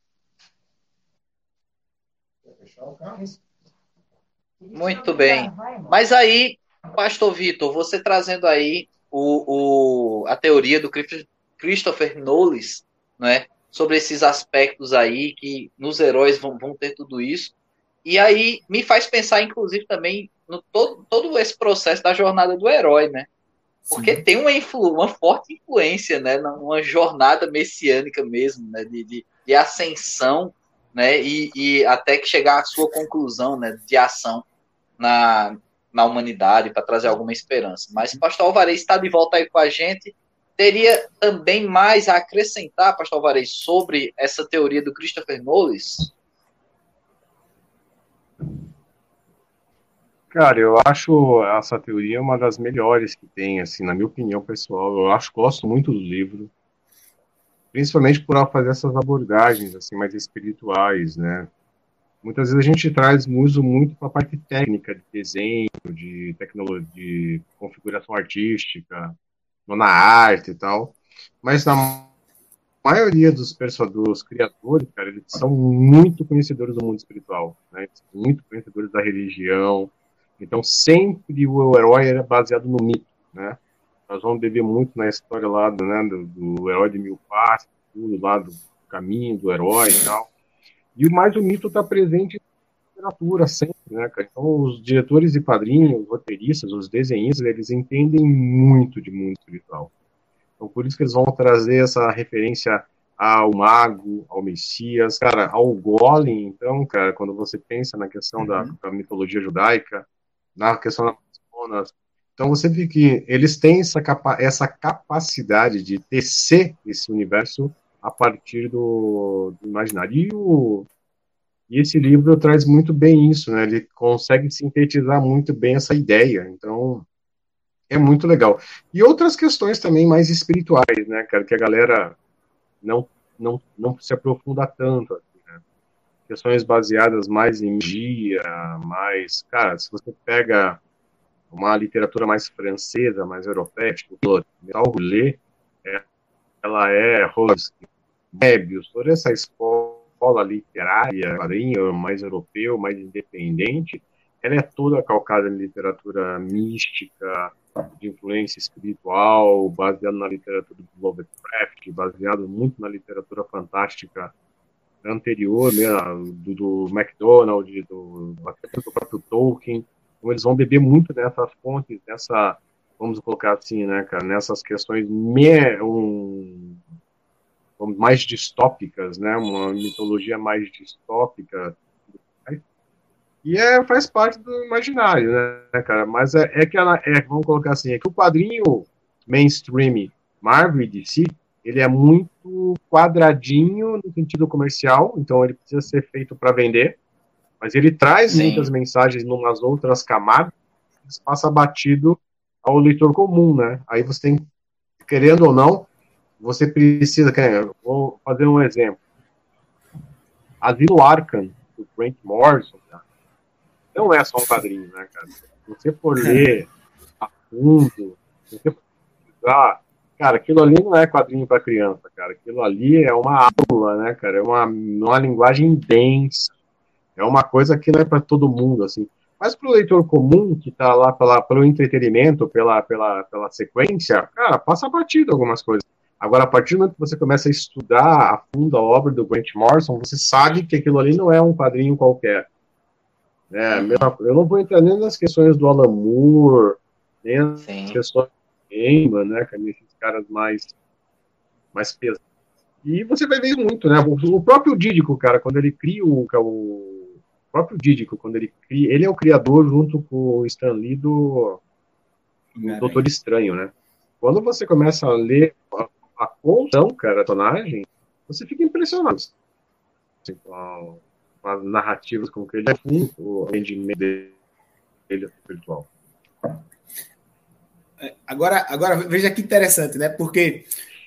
Muito bem. Mas aí, Pastor Vitor, você trazendo aí o, o, a teoria do Christopher Knowles, né, sobre esses aspectos aí que nos heróis vão, vão ter tudo isso. E aí me faz pensar, inclusive, também no todo, todo esse processo da jornada do herói, né? Porque Sim. tem uma, influ, uma forte influência, né? Uma jornada messiânica mesmo, né? De, de, de ascensão, né? E, e, até que chegar à sua conclusão, né? De ação na, na humanidade para trazer alguma esperança. Mas o pastor Alvarez está de volta aí com a gente. Teria também mais a acrescentar, pastor Alvarez, sobre essa teoria do Christopher Knowles? Cara, eu acho essa teoria uma das melhores que tem, assim, na minha opinião pessoal. Eu acho, gosto muito do livro, principalmente por ela fazer essas abordagens, assim, mais espirituais, né? Muitas vezes a gente traz uso muito para a parte técnica de desenho, de tecnologia, de configuração artística, na arte e tal, mas na maioria dos, dos criadores, cara, eles são muito conhecedores do mundo espiritual, né? Muito conhecedores da religião, então, sempre o herói era baseado no mito, né? Nós vamos beber muito na história lá do, né, do, do herói de mil passos, tudo lá do caminho do herói e tal. E mais o mito está presente literatura sempre, né, cara? Então, os diretores e padrinhos, os roteiristas, os desenhistas, eles entendem muito de mundo espiritual. Então, por isso que eles vão trazer essa referência ao mago, ao Messias, cara, ao Golem, então, cara, quando você pensa na questão uhum. da, da, mitologia judaica, na questão das personas, então você vê que eles têm essa, capa essa capacidade de tecer esse universo a partir do, do imaginário. E, o, e esse livro traz muito bem isso, né? Ele consegue sintetizar muito bem essa ideia. Então, é muito legal. E outras questões também mais espirituais, né, que a galera não, não, não se aprofunda tanto. Assim, né? Questões baseadas mais em dia, mais. Cara, se você pega uma literatura mais francesa, mais europeia, tipo, Roulet, é, ela é Rosky, Mebius, toda essa escola literária, quadrinho mais europeu, mais independente, ela é toda calcada em literatura mística, de influência espiritual, baseado na literatura do Lovecraft, baseado muito na literatura fantástica anterior, né, do, do MacDonald, do, do próprio Tolkien. Então, eles vão beber muito nessas fontes, nessa, vamos colocar assim, né, cara, nessas questões me, um, mais distópicas, né, uma mitologia mais distópica, e é, faz parte do imaginário, né, cara? Mas é, é que ela, é, vamos colocar assim, é que o quadrinho mainstream Marvel e DC, ele é muito quadradinho no sentido comercial, então ele precisa ser feito para vender, mas ele traz Sim. muitas mensagens em umas outras camadas, passa batido ao leitor comum, né? Aí você tem, querendo ou não, você precisa, vou fazer um exemplo. Asilo Arkham, do Grant Morrison, cara, não é só um quadrinho, né, cara? Se você for ler a fundo, se você for pesquisar, cara, aquilo ali não é quadrinho para criança, cara. Aquilo ali é uma aula, né, cara? É uma, uma linguagem densa. É uma coisa que não é para todo mundo, assim. Mas para o leitor comum, que está lá pela, pelo entretenimento, pela, pela, pela sequência, cara, passa batido algumas coisas. Agora, a partir do momento que você começa a estudar a fundo a obra do Grant Morrison, você sabe que aquilo ali não é um quadrinho qualquer. É, eu não vou entrar nem nas questões do Alan Moore, nem nas Sim. questões do Gaiman, né, que esses caras mais, mais pesados. E você vai ver muito, né, o próprio Dídico, cara, quando ele cria o, é o próprio Dídico, quando ele cria, ele é o criador junto com o Stan Lee do, do Doutor Estranho, né. Quando você começa a ler a, conção, cara, a personagem, você fica impressionado. Assim, as narrativas com que ele é o rendimento dele é virtual. Agora, agora veja que interessante, né? Porque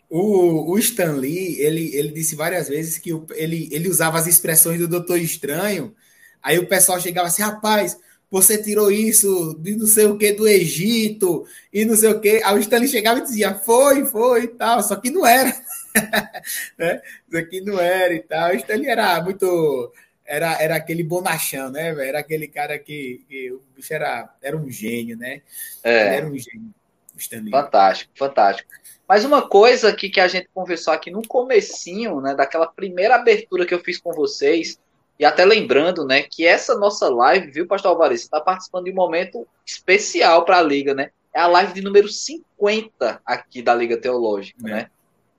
o, o Stan Lee, ele, ele disse várias vezes que o, ele, ele usava as expressões do Doutor Estranho, aí o pessoal chegava assim, rapaz, você tirou isso de não sei o que do Egito e não sei o que. Aí o Stanley chegava e dizia, foi, foi e tal, só que não era. né? Isso aqui não era e tal. O Stanley era muito era, era aquele bonachão, né, velho? Era aquele cara que, que, o bicho era, era um gênio, né? É. Era um gênio. Fantástico, fantástico. Mas uma coisa que, que a gente conversou aqui no comecinho, né, daquela primeira abertura que eu fiz com vocês, e até lembrando, né, que essa nossa live, viu, Pastor Alvarez, está participando de um momento especial para a Liga, né? É a live de número 50 aqui da Liga Teológica, é. né?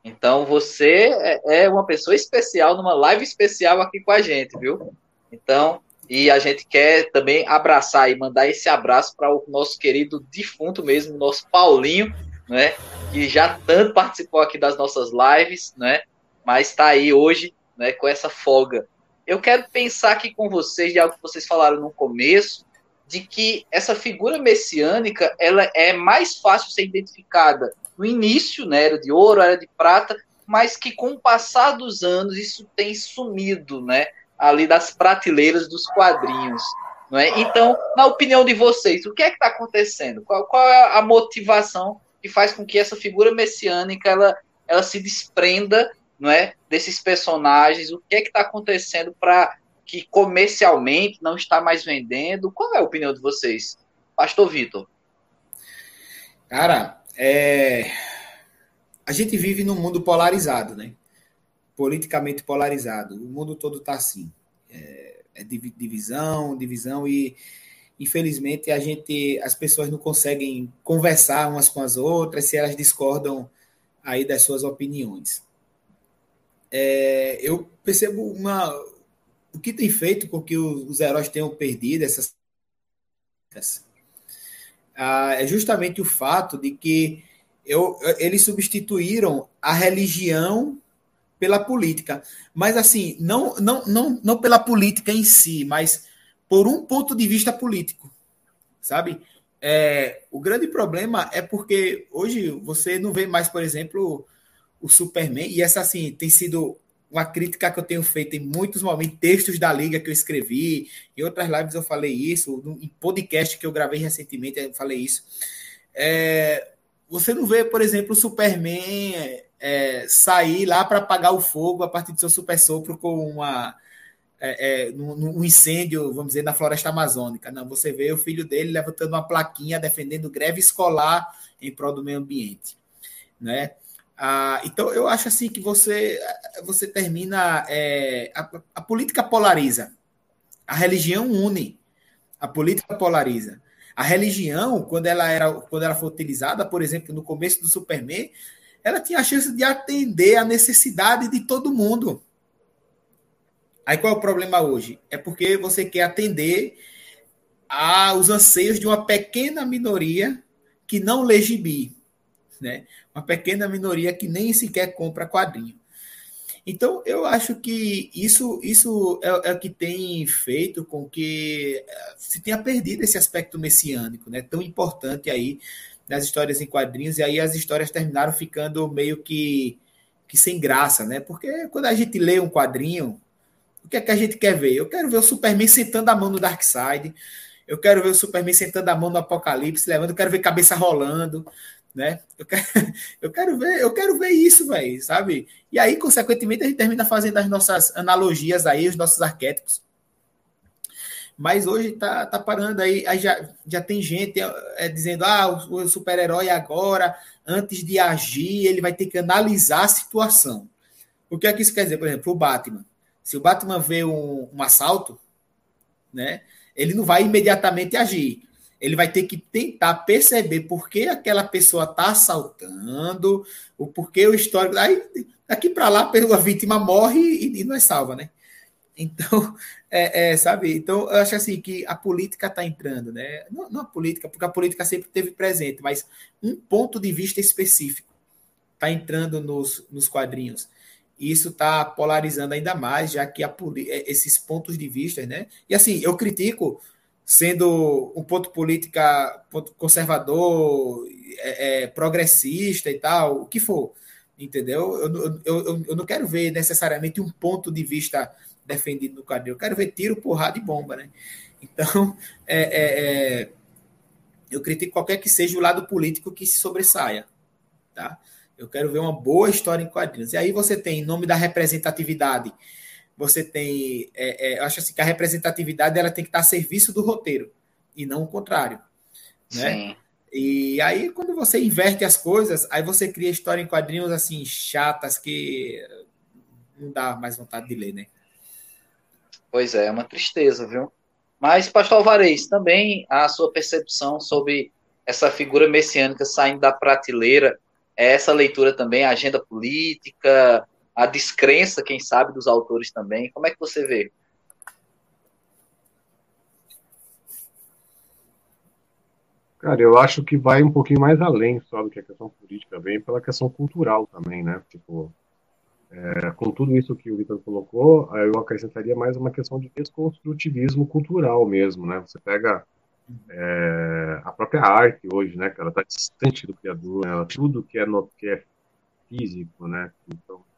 Então você é, é uma pessoa especial numa live especial aqui com a gente, viu? Então, e a gente quer também abraçar e mandar esse abraço para o nosso querido defunto mesmo, nosso Paulinho, né? Que já tanto participou aqui das nossas lives, né? Mas está aí hoje, né? Com essa folga. Eu quero pensar aqui com vocês de algo que vocês falaram no começo, de que essa figura messiânica ela é mais fácil ser identificada no início, né, era de ouro, era de prata, mas que com o passar dos anos isso tem sumido, né, ali das prateleiras dos quadrinhos. É? Então, na opinião de vocês, o que é que está acontecendo? Qual, qual, é a motivação que faz com que essa figura messiânica ela, ela se desprenda não é, desses personagens? O que é que está acontecendo para que comercialmente não está mais vendendo? Qual é a opinião de vocês? Pastor Vitor. Cara, é, a gente vive num mundo polarizado, né? Politicamente polarizado. O mundo todo está assim. É, é divisão, divisão e infelizmente a gente, as pessoas não conseguem conversar umas com as outras. Se elas discordam aí das suas opiniões. É, eu percebo uma o que tem feito com que os, heróis tenham perdido essas ah, é justamente o fato de que eu, eles substituíram a religião pela política. Mas assim, não, não, não, não pela política em si, mas por um ponto de vista político. Sabe? É, o grande problema é porque hoje você não vê mais, por exemplo, o Superman, e essa assim tem sido uma crítica que eu tenho feito em muitos momentos, textos da liga que eu escrevi, em outras lives eu falei isso, em podcast que eu gravei recentemente eu falei isso. É, você não vê, por exemplo, o Superman é, sair lá para apagar o fogo a partir do seu super sopro com uma é, é, um, incêndio, vamos dizer, na floresta amazônica. Não, você vê o filho dele levantando uma plaquinha defendendo greve escolar em prol do meio ambiente, né? Ah, então eu acho assim que você você termina é, a, a política polariza, a religião une, a política polariza. A religião, quando ela era quando ela foi utilizada, por exemplo, no começo do Superman, ela tinha a chance de atender a necessidade de todo mundo. Aí qual é o problema hoje? É porque você quer atender aos anseios de uma pequena minoria que não lê né? Uma pequena minoria que nem sequer compra quadrinho. Então, eu acho que isso, isso é, é, o que tem feito com que eh, se tenha perdido esse aspecto messiânico, né? Tão importante aí nas histórias em quadrinhos, e aí as histórias terminaram ficando meio que, que sem graça, né? Porque quando a gente lê um quadrinho, o que é que a gente quer ver? Eu quero ver o Superman sentando a mão no Darkseid, eu quero ver o Superman sentando a mão no Apocalipse, levando, eu quero ver cabeça rolando, né? Eu quero, eu quero ver, eu quero ver isso, velho, sabe? E aí, consequentemente, a gente termina fazendo as nossas analogias aí, os nossos arquétipos mas hoje tá, tá parando aí, aí já, já tem gente é, dizendo, ah, o, o super-herói agora, antes de agir, ele vai ter que analisar a situação. O que é que isso quer dizer? Por exemplo, o Batman. Se o Batman vê um, um assalto, né, ele não vai imediatamente agir. Ele vai ter que tentar perceber por que aquela pessoa está assaltando, o porquê o histórico. Aí, daqui para lá, a vítima morre e, e não é salva, né? Então, é, é, sabe? Então, eu acho assim que a política está entrando, né? Não, não, a política, porque a política sempre teve presente, mas um ponto de vista específico está entrando nos, nos quadrinhos. E isso está polarizando ainda mais, já que a, é, esses pontos de vista, né? E assim, eu critico sendo um ponto política ponto conservador, é, é, progressista e tal, o que for, entendeu? Eu, eu, eu, eu não quero ver necessariamente um ponto de vista defendido no quadril. Eu quero ver tiro, porrada e bomba, né? Então, é, é, é, eu critico qualquer que seja o lado político que se sobressaia, tá? Eu quero ver uma boa história em quadrinhos. E aí você tem, em nome da representatividade, você tem, é, é, eu acho assim que a representatividade ela tem que estar a serviço do roteiro e não o contrário, né? Sim. E aí quando você inverte as coisas, aí você cria história em quadrinhos assim chatas que não dá mais vontade de ler, né? Pois é, é uma tristeza, viu? Mas, pastor Alvarez, também a sua percepção sobre essa figura messiânica saindo da prateleira, é essa leitura também, a agenda política, a descrença, quem sabe, dos autores também. Como é que você vê? Cara, eu acho que vai um pouquinho mais além só do que a questão política, vem pela questão cultural também, né? Tipo, é, com tudo isso que o Vitor colocou, eu acrescentaria mais uma questão de desconstrutivismo cultural mesmo, né? Você pega é, a própria arte hoje, né? Ela está distante do criador, ela, tudo que é, no, que é físico, né? Então,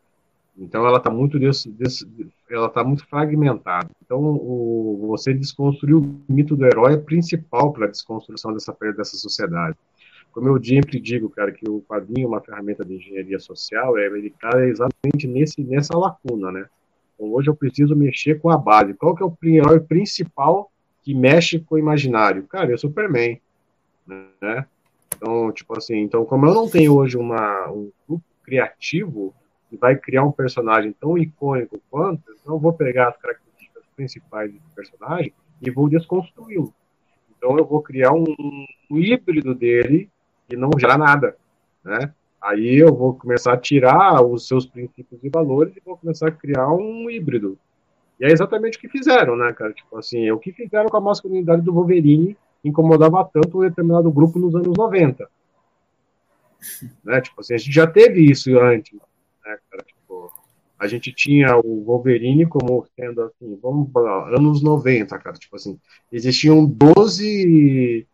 então ela está muito des, des, ela tá muito fragmentada. Então o, você desconstruiu o mito do herói é principal para a desconstrução dessa dessa sociedade como eu sempre digo, cara, que o quadrinho, uma ferramenta de engenharia social, é, ele está exatamente nesse, nessa lacuna, né? Então, hoje eu preciso mexer com a base. Qual que é o herói principal que mexe com o imaginário? Cara, é o Superman, né? Então, tipo assim, então como eu não tenho hoje uma, um grupo criativo que vai criar um personagem tão icônico quanto, então eu vou pegar as características principais do personagem e vou desconstruí-lo. Então eu vou criar um, um híbrido dele e não gera nada, né? Aí eu vou começar a tirar os seus princípios e valores e vou começar a criar um híbrido. E é exatamente o que fizeram, né, cara? Tipo assim, o que fizeram com a masculinidade do Wolverine incomodava tanto um determinado grupo nos anos 90. Né? Tipo assim, a gente já teve isso antes, né, cara? Tipo, a gente tinha o Wolverine como sendo assim, vamos falar, anos 90, cara. Tipo assim, existiam 12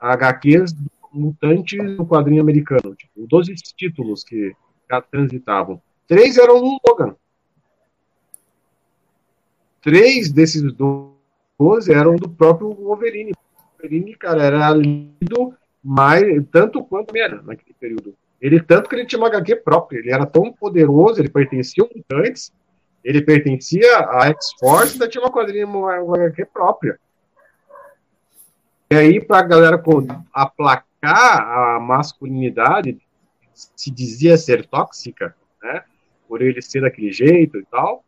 HQs mutantes no quadrinho americano. Tipo, 12 títulos que transitavam. Três eram no Logan. Três desses 12 eram do próprio Wolverine. O Wolverine, cara, era lido mais, tanto quanto era naquele período. Ele, tanto que ele tinha uma HQ própria, ele era tão poderoso, ele pertencia aos mutantes, ele pertencia à X-Force, ainda tinha uma quadrinha, uma, uma HQ própria. E aí, para a galera aplacar a masculinidade, se dizia ser tóxica, né? Por ele ser daquele jeito e tal,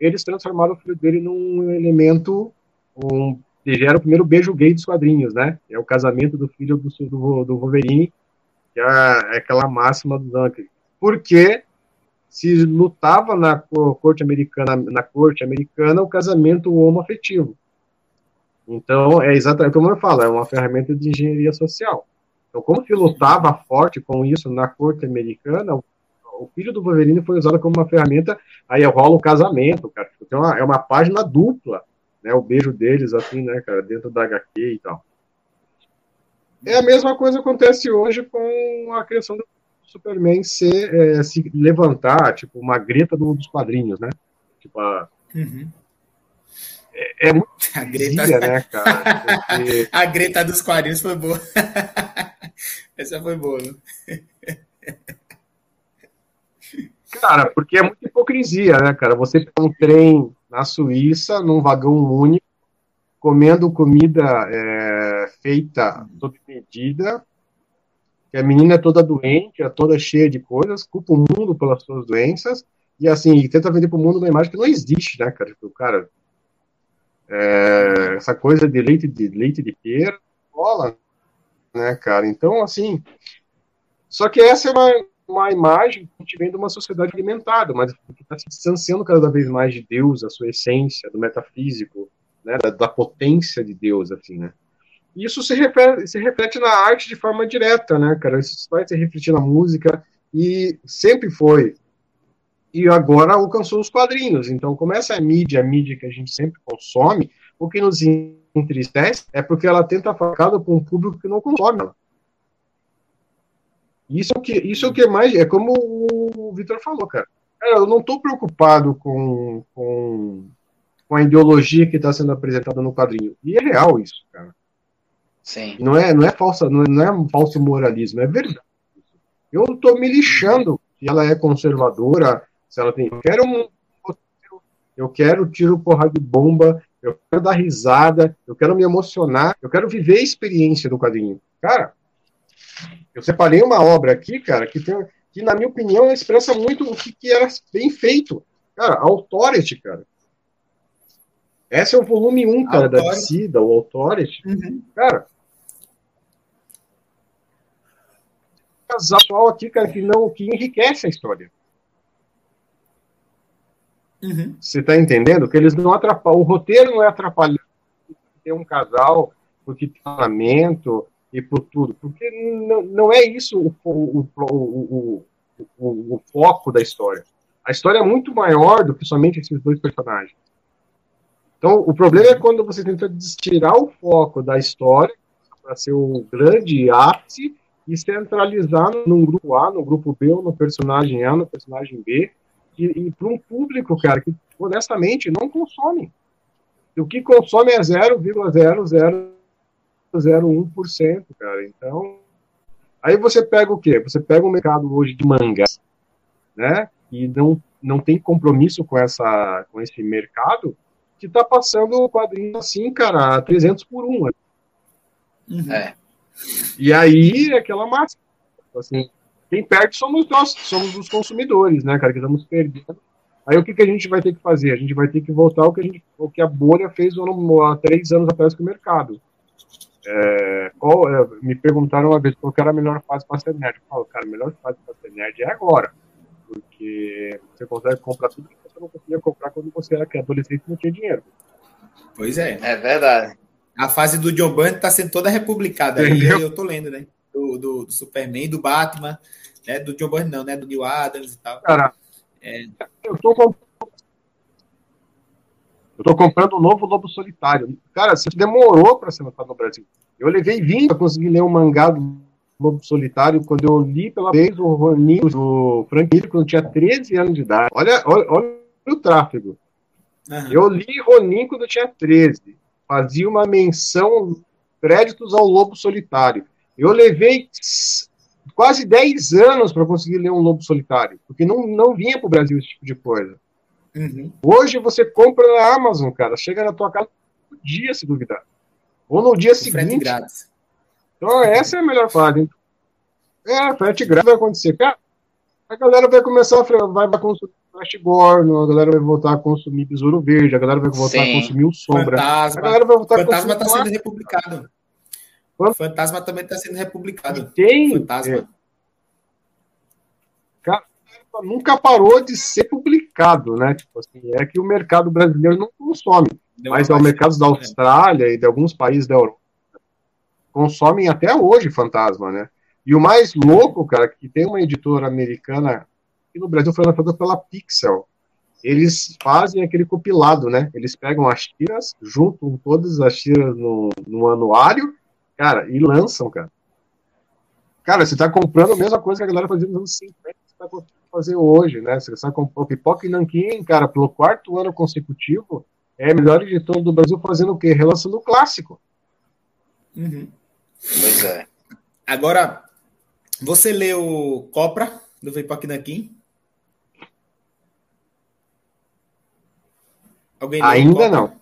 eles transformaram o filho dele num elemento, um, já era o primeiro beijo gay dos quadrinhos, né? É o casamento do filho do, do, do Wolverine, que é, é aquela máxima do Duncan. Porque se lutava na corte americana, na corte americana, o casamento homoafetivo. Então, é exatamente como eu falo, é uma ferramenta de engenharia social. Então, como se lutava forte com isso na corte americana, o filho do Wolverine foi usado como uma ferramenta, aí rola o casamento, cara. Então, é uma página dupla, né? O beijo deles, assim, né, cara, dentro da HQ e tal. É a mesma coisa que acontece hoje com a criação do Superman ser, é, se levantar, tipo, uma greta do, dos quadrinhos, né? Tipo, a, uhum. é, é, muito a Greta, né, cara? Porque... a Greta dos quadrinhos foi boa. Essa foi boa. Né? Cara, porque é muita hipocrisia, né, cara? Você tem um trem na Suíça, num vagão único, comendo comida é, feita sob medida, que a menina é toda doente, é toda cheia de coisas, culpa o mundo pelas suas doenças, e assim, tenta vender para o mundo uma imagem que não existe, né, cara? Tipo, cara, é, essa coisa de leite de leite de pera, bola, né, cara? Então, assim, só que essa é uma, uma imagem que a gente vem de uma sociedade alimentada, mas que está se distanciando cada vez mais de Deus, a sua essência, do metafísico, né, da, da potência de Deus, assim, né? E isso se reflete, se reflete na arte de forma direta, né, cara? Isso vai se refletir na música e sempre foi. E agora alcançou os quadrinhos. Então, como essa é mídia, a mídia que a gente sempre consome, o que nos entristece é porque ela tenta facada para um público que não consome ela. Isso é o que, isso é o que é mais. É como o Vitor falou, cara. cara. eu não estou preocupado com, com, com, a ideologia que está sendo apresentada no quadrinho. E é real isso, cara. Sim. Não é, não é falsa, não é, não é um falso moralismo, é verdade. Eu estou me lixando se ela é conservadora, se ela tem. Eu quero um eu quero tiro porra de bomba, eu quero dar risada, eu quero me emocionar, eu quero viver a experiência do quadrinho. Cara, eu separei uma obra aqui, cara, que, tem, que na minha opinião expressa muito o que, que era bem feito. Cara, Authority, cara. Esse é o volume 1, cara, Authority. da DC, da Authority. Uhum. Cara, casal aqui, cara, que não que enriquece a história. Uhum. Você está entendendo? Que eles não atrapalham. O roteiro não é atrapalhado ter um casal, porque tem lamento e por tudo. Porque não, não é isso o, o, o, o, o foco da história. A história é muito maior do que somente esses dois personagens. Então, o problema é quando você tenta tirar o foco da história para ser o grande ápice e centralizar num grupo A, no grupo B, ou no personagem A, no personagem B, e, e para um público, cara, que honestamente não consome. O que consome é 0,0001%, cara. Então, aí você pega o quê? Você pega o mercado hoje de mangás, né? E não, não tem compromisso com, essa, com esse mercado, que tá passando o quadrinho assim, cara, a 300 por 1. Uhum. É. E aí, aquela massa. Assim, quem perde somos nós, somos os consumidores, né, cara, que estamos perdendo. Aí o que, que a gente vai ter que fazer? A gente vai ter que voltar ao que, a, gente, ao que a bolha fez ano, há três anos atrás com o mercado. é, qual, é, me perguntaram uma vez qual era a melhor fase para ser nerd. Eu falo, cara, a melhor fase para ser nerd é agora. Porque você consegue comprar tudo que você não conseguia comprar quando você era adolescente e não tinha dinheiro. Pois é. É verdade. A fase do John Byrne está sendo toda republicada. Aí eu tô lendo, né? Do, do, do, Superman, do Batman, né? Do John Byrne não, né? Do Neil Adams e tal. Cara, é... eu tô comprando eu tô comprando o um novo Lobo Solitário. Cara, isso demorou para ser lançado no Brasil. Eu levei 20 para conseguir ler um mangá do Lobo Solitário quando eu li pela vez o Roninho do Frank Miller quando eu tinha 13 anos de idade. Olha, olha, olha o tráfego. Uhum. Eu li Ronin quando eu tinha 13. Fazia uma menção, créditos ao Lobo Solitário. Eu levei quase 10 anos para conseguir ler um Lobo Solitário, porque não, não vinha para o Brasil esse tipo de coisa. Uhum. Hoje você compra na Amazon, cara, chega na tua casa no dia, se duvidar. Ou no dia o seguinte. Grátis. Então, essa é a melhor fase. É, frete grátis vai acontecer. Cara, a galera vai começar a vai, vai consumir Flash Gordon, a galera vai voltar a consumir Besouro Verde, a galera vai voltar Sim. a consumir o Sombra. Fantasma. A galera vai voltar Fantasma está sendo republicado. Fantasma também está sendo republicado. E tem. Fantasma. É. Cara, nunca parou de ser publicado, né? Tipo assim, é que o mercado brasileiro não consome. Não mas é o mercado da Austrália e de alguns países da Europa consomem até hoje Fantasma, né? E o mais louco, cara, que tem uma editora americana que no Brasil foi lançada pela Pixel. Eles fazem aquele compilado, né? Eles pegam as tiras, juntam todas as tiras no, no anuário, cara, e lançam, cara. Cara, você tá comprando a mesma coisa que a galera fazia nos anos 50, você tá fazer hoje, né? Você está comprando o Pipoca e Nanquim, cara, pelo quarto ano consecutivo, é a melhor editora do Brasil fazendo o quê? Relançando o clássico. Uhum. Pois é. Agora, você leu Copra, do Pipoca e Nanquim? Alguém Ainda não.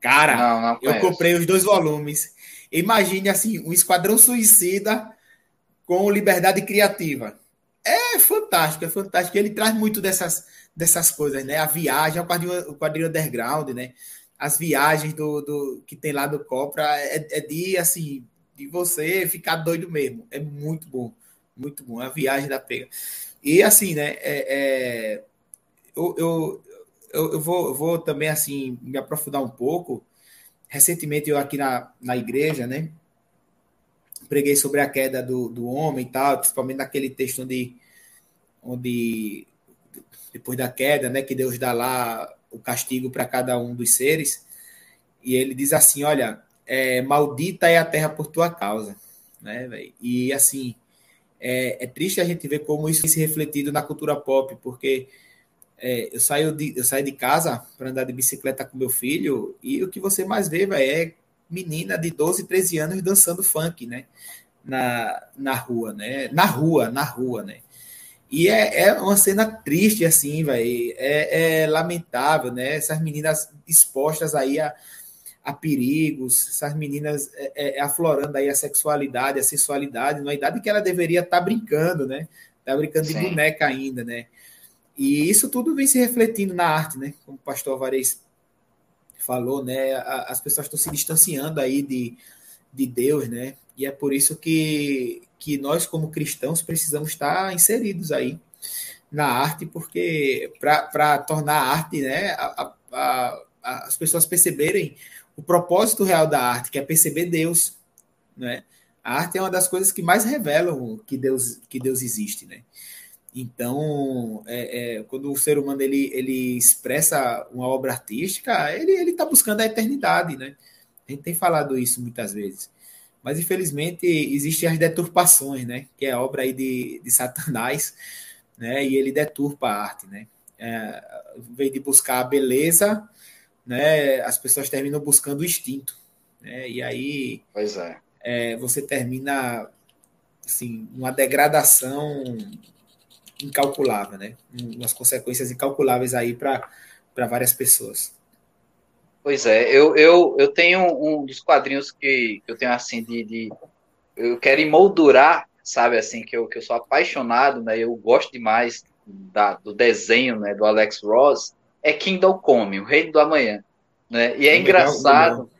Cara, não, não eu comprei os dois volumes. Imagine assim, um Esquadrão Suicida com liberdade criativa. É fantástico, é fantástico. Ele traz muito dessas, dessas coisas, né? A viagem, o quadrinho, o quadrinho underground, né? As viagens do, do que tem lá do Copra é, é de assim de você ficar doido mesmo. É muito bom, muito bom. A viagem da pega. E assim, né? É, é eu, eu, eu, eu, vou, eu vou também assim me aprofundar um pouco. Recentemente eu aqui na, na igreja, né? Preguei sobre a queda do, do homem e tal, principalmente naquele texto onde, onde depois da queda, né, que Deus dá lá o castigo para cada um dos seres. E ele diz assim: Olha, é, maldita é a terra por tua causa. Né, e assim, é, é, triste a gente ver como isso tem se refletido na cultura pop, porque é, eu, saio de, eu saio de casa para andar de bicicleta com meu filho e o que você mais vê véio, é menina de 12, 13 anos dançando funk, né? Na, na rua, né? Na rua, na rua, né? E é, é uma cena triste, assim, velho. É, é, lamentável, né? Essas meninas expostas aí a, a perigos, essas meninas é, é, é, aflorando aí a sexualidade, a sensualidade, numa idade que ela deveria estar tá brincando, né? Tá brincando Sim. de boneca ainda, né? E isso tudo vem se refletindo na arte, né? Como o pastor Alvarez falou, né? As pessoas estão se distanciando aí de, de Deus, né? E é por isso que, que nós, como cristãos, precisamos estar inseridos aí na arte, porque para tornar a arte, né? A, a, a, as pessoas perceberem o propósito real da arte, que é perceber Deus, né? A arte é uma das coisas que mais revelam que Deus, que Deus existe, né? Então, é, é, quando o ser humano ele, ele expressa uma obra artística, ele está buscando a eternidade, né? A gente tem falado isso muitas vezes. Mas, infelizmente, existem as deturpações, né? Que é obra aí de, de Satanás, né? E ele deturpa a arte, né? É, em vez de buscar a beleza, né? As pessoas terminam buscando o instinto, né? E aí... Pois é. é você termina, assim, uma degradação incalculável, né? Umas consequências incalculáveis aí para várias pessoas. Pois é, eu, eu, eu tenho um dos quadrinhos que, eu tenho assim de, de, eu quero emoldurar, sabe assim, que eu, que eu sou apaixonado, né? Eu gosto demais da, do desenho, né, do Alex Ross, é Kingdom Come, o Reino do Amanhã, né? E é, é engraçado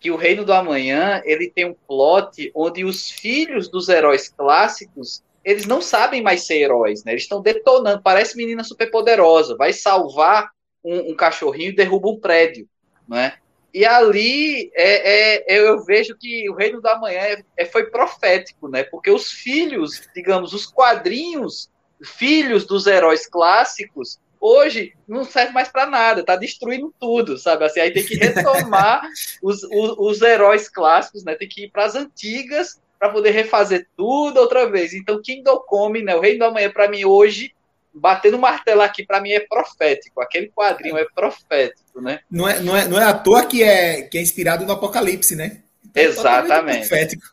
que o Reino do Amanhã ele tem um plot onde os filhos dos heróis clássicos eles não sabem mais ser heróis, né? Eles estão detonando. Parece menina superpoderosa, vai salvar um, um cachorrinho e derruba um prédio, né? E ali é, é, eu vejo que o Reino da Manhã é, é, foi profético, né? Porque os filhos, digamos, os quadrinhos, filhos dos heróis clássicos, hoje não serve mais para nada, tá destruindo tudo, sabe? Assim, aí tem que retomar os, os, os, heróis clássicos, né? Tem que ir para as antigas para poder refazer tudo outra vez. Então, Kingdom Come, né? O Reino da Manhã, para mim, hoje, batendo martelo aqui, para mim, é profético. Aquele quadrinho é profético, né? Não é, não é, não é à toa que é, que é inspirado no Apocalipse, né? Então, Exatamente. Profético.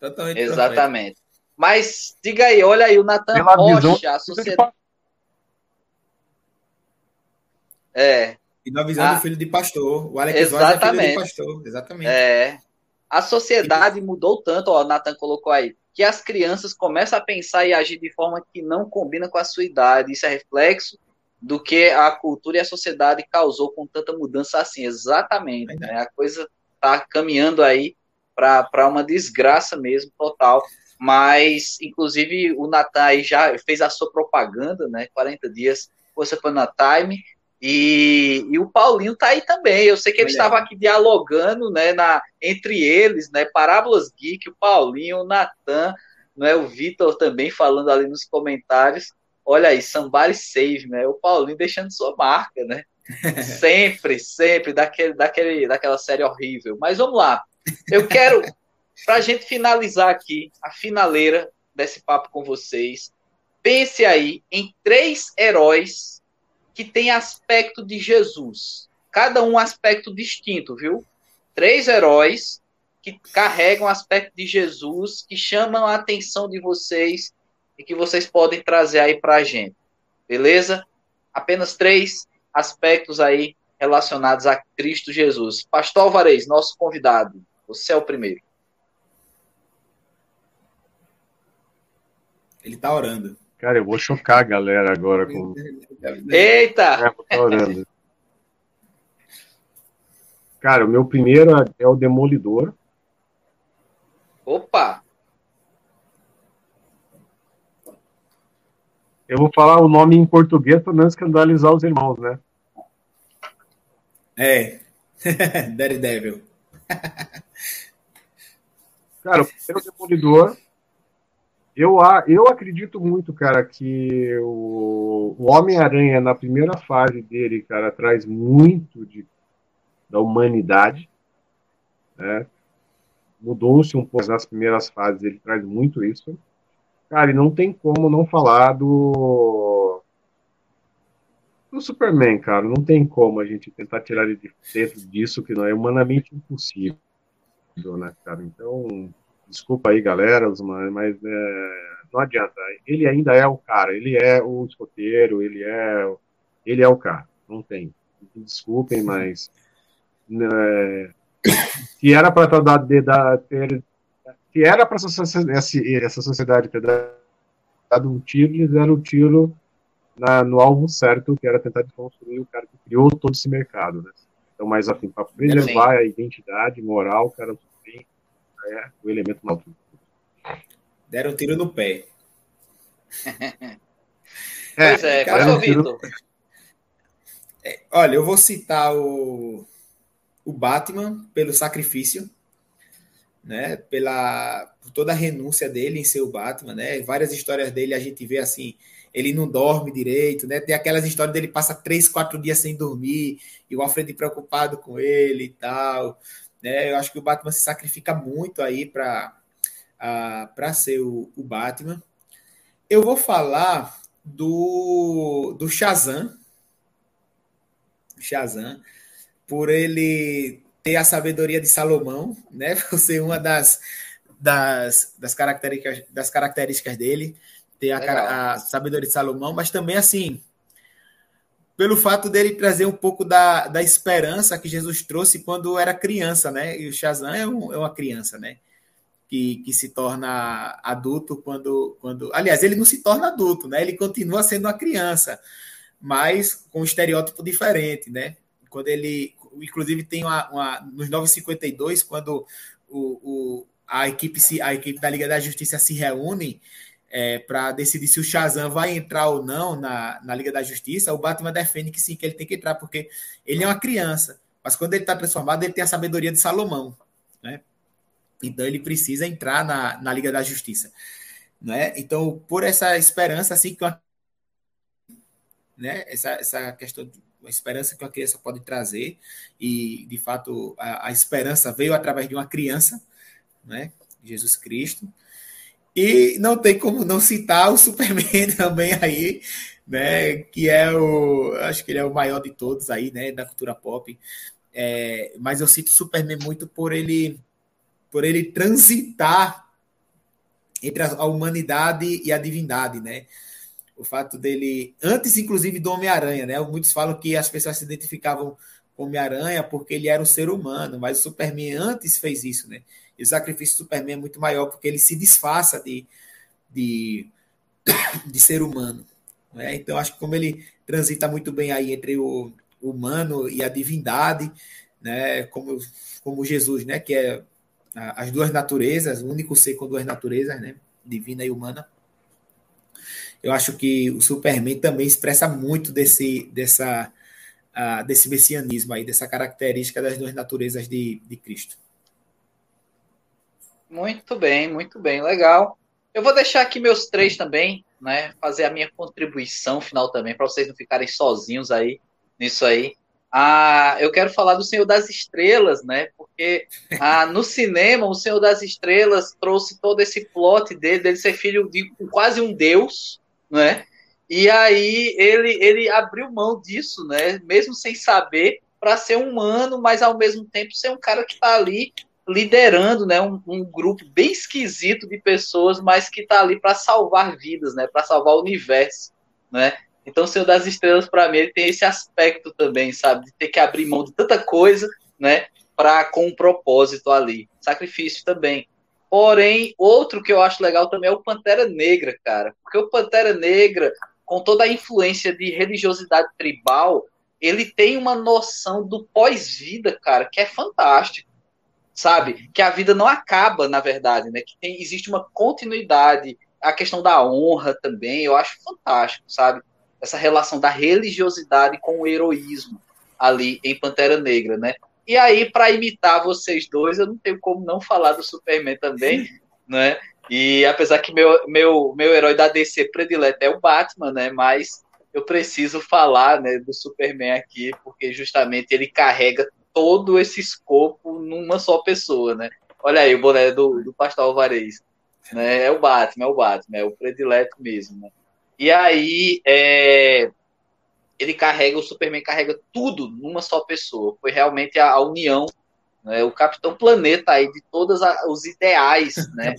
Totalmente Exatamente. Profético. Mas diga aí, olha aí, o Natan Rocha, a sociedade. É. E na visão ah, do filho de pastor. O Alex Exatamente. é filho de pastor. Exatamente. É. A sociedade mudou tanto, ó, o Nathan colocou aí, que as crianças começam a pensar e agir de forma que não combina com a sua idade. Isso é reflexo do que a cultura e a sociedade causou com tanta mudança assim. Exatamente. Né? A coisa está caminhando aí para uma desgraça mesmo, total. Mas, inclusive, o Natan aí já fez a sua propaganda, né? 40 dias, você foi na Time. E, e, o Paulinho tá aí também. Eu sei que eles estavam aqui dialogando, né, na, entre eles, né, Parábolas Geek, o Paulinho, o Natan, né, o Vitor também falando ali nos comentários. Olha aí, Somebody Save, né? O Paulinho deixando sua marca, né? sempre, sempre, daquele, daquele, daquela série horrível. Mas vamos lá. Eu quero, para a gente finalizar aqui, a finaleira desse papo com vocês, pense aí em três heróis que tem aspecto de Jesus. Cada um aspecto distinto, viu? Três heróis que carregam aspecto de Jesus, que chamam a atenção de vocês e que vocês podem trazer aí para a gente. Beleza? Apenas três aspectos aí relacionados a Cristo Jesus. Pastor Alvarez, nosso convidado, você é o primeiro. Ele está orando. Cara, eu vou chocar a galera agora com. Eita! É, Cara, o meu primeiro é o Demolidor. Opa! Eu vou falar o nome em português para não escandalizar os irmãos, né? É. Daredevil. Cara, o primeiro Demolidor eu, eu acredito muito, cara, que o, o Homem-Aranha, na primeira fase dele, cara, traz muito de, da humanidade. Né? Mudou-se um pouco nas primeiras fases, ele traz muito isso. Cara, e não tem como não falar do. do Superman, cara. Não tem como a gente tentar tirar ele de dentro disso, que não é humanamente impossível, né, cara? Então Desculpa aí, galera, mas é, não adianta. Ele ainda é o cara, ele é o escoteiro, ele é, ele é o cara. Não tem. Desculpem, mas é, se era para ter, se era para essa sociedade ter dado um tiro, eles deram um tiro na, no alvo certo, que era tentar desconstruir o cara que criou todo esse mercado, né? Então, mais assim, para preservar a identidade moral, o cara é o elemento mal. Deram um tiro no pé. É, pois é, cara, Vitor. É, olha, eu vou citar o, o Batman pelo sacrifício, né? Pela por toda a renúncia dele em ser o Batman, né? Várias histórias dele a gente vê assim, ele não dorme direito, né? Tem aquelas histórias dele passa três, quatro dias sem dormir e o Alfred preocupado com ele e tal. Né? Eu acho que o Batman se sacrifica muito aí para para ser o, o, Batman. Eu vou falar do, do Shazam. Shazam, por ele ter a sabedoria de Salomão, né? Por ser uma das, das, das, características, das características dele, ter a, a sabedoria de Salomão, mas também assim pelo fato dele trazer um pouco da, da esperança que Jesus trouxe quando era criança, né? E o Shazam é, um, é uma criança, né? Que, que se torna adulto quando, quando. Aliás, ele não se torna adulto, né? Ele continua sendo uma criança, mas com um estereótipo diferente, né? Quando ele. inclusive tem uma, uma nos 952, quando o, o, a, equipe se, a equipe da Liga da Justiça se reúne é, para decidir se o Shazam vai entrar ou não na, na Liga da Justiça, o Batman defende que sim, que ele tem que entrar, porque ele é uma criança. Mas quando ele está transformado, ele tem a sabedoria de Salomão. Né? Então ele precisa entrar na, na Liga da Justiça. Né? Então, por essa esperança, assim, que uma, né? essa, essa questão de uma esperança que uma criança pode trazer, e de fato a, a esperança veio através de uma criança, né? Jesus Cristo. E não tem como não citar o Superman também aí, né? Que é o. Acho que ele é o maior de todos aí, né? Da cultura pop. É, mas eu cito o Superman muito por ele por ele transitar entre a humanidade e a divindade, né? O fato dele, antes inclusive do Homem-Aranha, né? Muitos falam que as pessoas se identificavam com Homem-Aranha porque ele era um ser humano, mas o Superman antes fez isso, né? E o sacrifício do Superman é muito maior porque ele se disfarça de, de, de ser humano. Né? Então, acho que como ele transita muito bem aí entre o humano e a divindade, né? como, como Jesus, né? que é as duas naturezas, o único ser com duas naturezas, né? divina e humana. Eu acho que o Superman também expressa muito desse, dessa, uh, desse messianismo aí, dessa característica das duas naturezas de, de Cristo. Muito bem, muito bem, legal. Eu vou deixar aqui meus três também, né? Fazer a minha contribuição final também, para vocês não ficarem sozinhos aí nisso aí. Ah, eu quero falar do Senhor das Estrelas, né? Porque ah, no cinema, o Senhor das Estrelas trouxe todo esse plot dele, dele ser filho de quase um deus, né? E aí ele, ele abriu mão disso, né? Mesmo sem saber, para ser humano, mas ao mesmo tempo ser um cara que está ali liderando né, um, um, grupo bem esquisito de pessoas, mas que está ali para salvar vidas, né, para salvar o universo. Né? Então, o Senhor das Estrelas, para mim, ele tem esse aspecto também, sabe, de ter que abrir mão de tanta coisa né, para com um propósito ali. Sacrifício também. Porém, outro que eu acho legal também é o Pantera Negra, cara. Porque o Pantera Negra, com toda a influência de religiosidade tribal, ele tem uma noção do pós-vida, cara, que é fantástico sabe? Que a vida não acaba, na verdade, né? Que tem, existe uma continuidade, a questão da honra também, eu acho fantástico, sabe? Essa relação da religiosidade com o heroísmo ali em Pantera Negra, né? E aí, para imitar vocês dois, eu não tenho como não falar do Superman também, né? E apesar que meu, meu, meu herói da DC predileto é o Batman, né? Mas eu preciso falar né, do Superman aqui, porque justamente ele carrega todo esse escopo numa só pessoa, né? Olha aí o boné do, do Pastor Alvarez. Né? É o Batman, é o Batman, é o predileto mesmo, né? E aí, é, ele carrega, o Superman carrega tudo numa só pessoa. Foi realmente a, a união, né? o Capitão Planeta aí, de todos os ideais, né?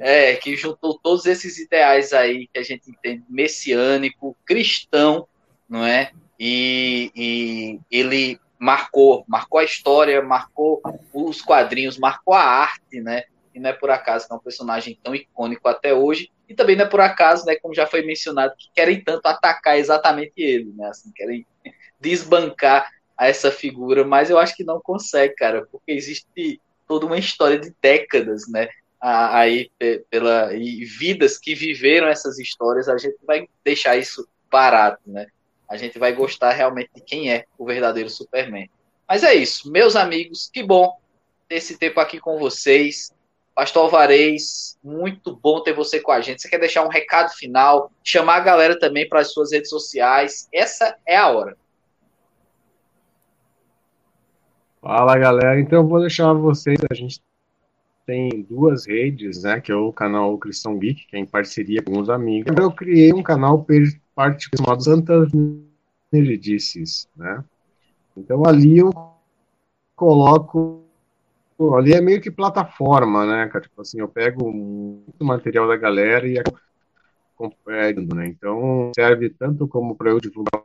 É, que juntou todos esses ideais aí que a gente entende, messiânico, cristão, não é? E, e ele marcou, marcou a história, marcou os quadrinhos, marcou a arte, né? E não é por acaso que é um personagem tão icônico até hoje. E também não é por acaso, né, como já foi mencionado, que querem tanto atacar exatamente ele, né? Assim, querem desbancar essa figura, mas eu acho que não consegue, cara, porque existe toda uma história de décadas, né? Aí pela e vidas que viveram essas histórias, a gente vai deixar isso parado, né? A gente vai gostar realmente de quem é o verdadeiro Superman. Mas é isso, meus amigos, que bom ter esse tempo aqui com vocês. Pastor Alvarez, muito bom ter você com a gente. Você quer deixar um recado final, chamar a galera também para as suas redes sociais? Essa é a hora. Fala galera, então eu vou deixar vocês. A gente tem duas redes, né? Que é o canal Cristão Geek, que é em parceria com os amigos. Eu criei um canal parte chamado Santas Nerdices, né? Então ali eu coloco ali é meio que plataforma, né? Tipo assim, eu pego muito material da galera e compartilhando, né? Então serve tanto como para eu divulgar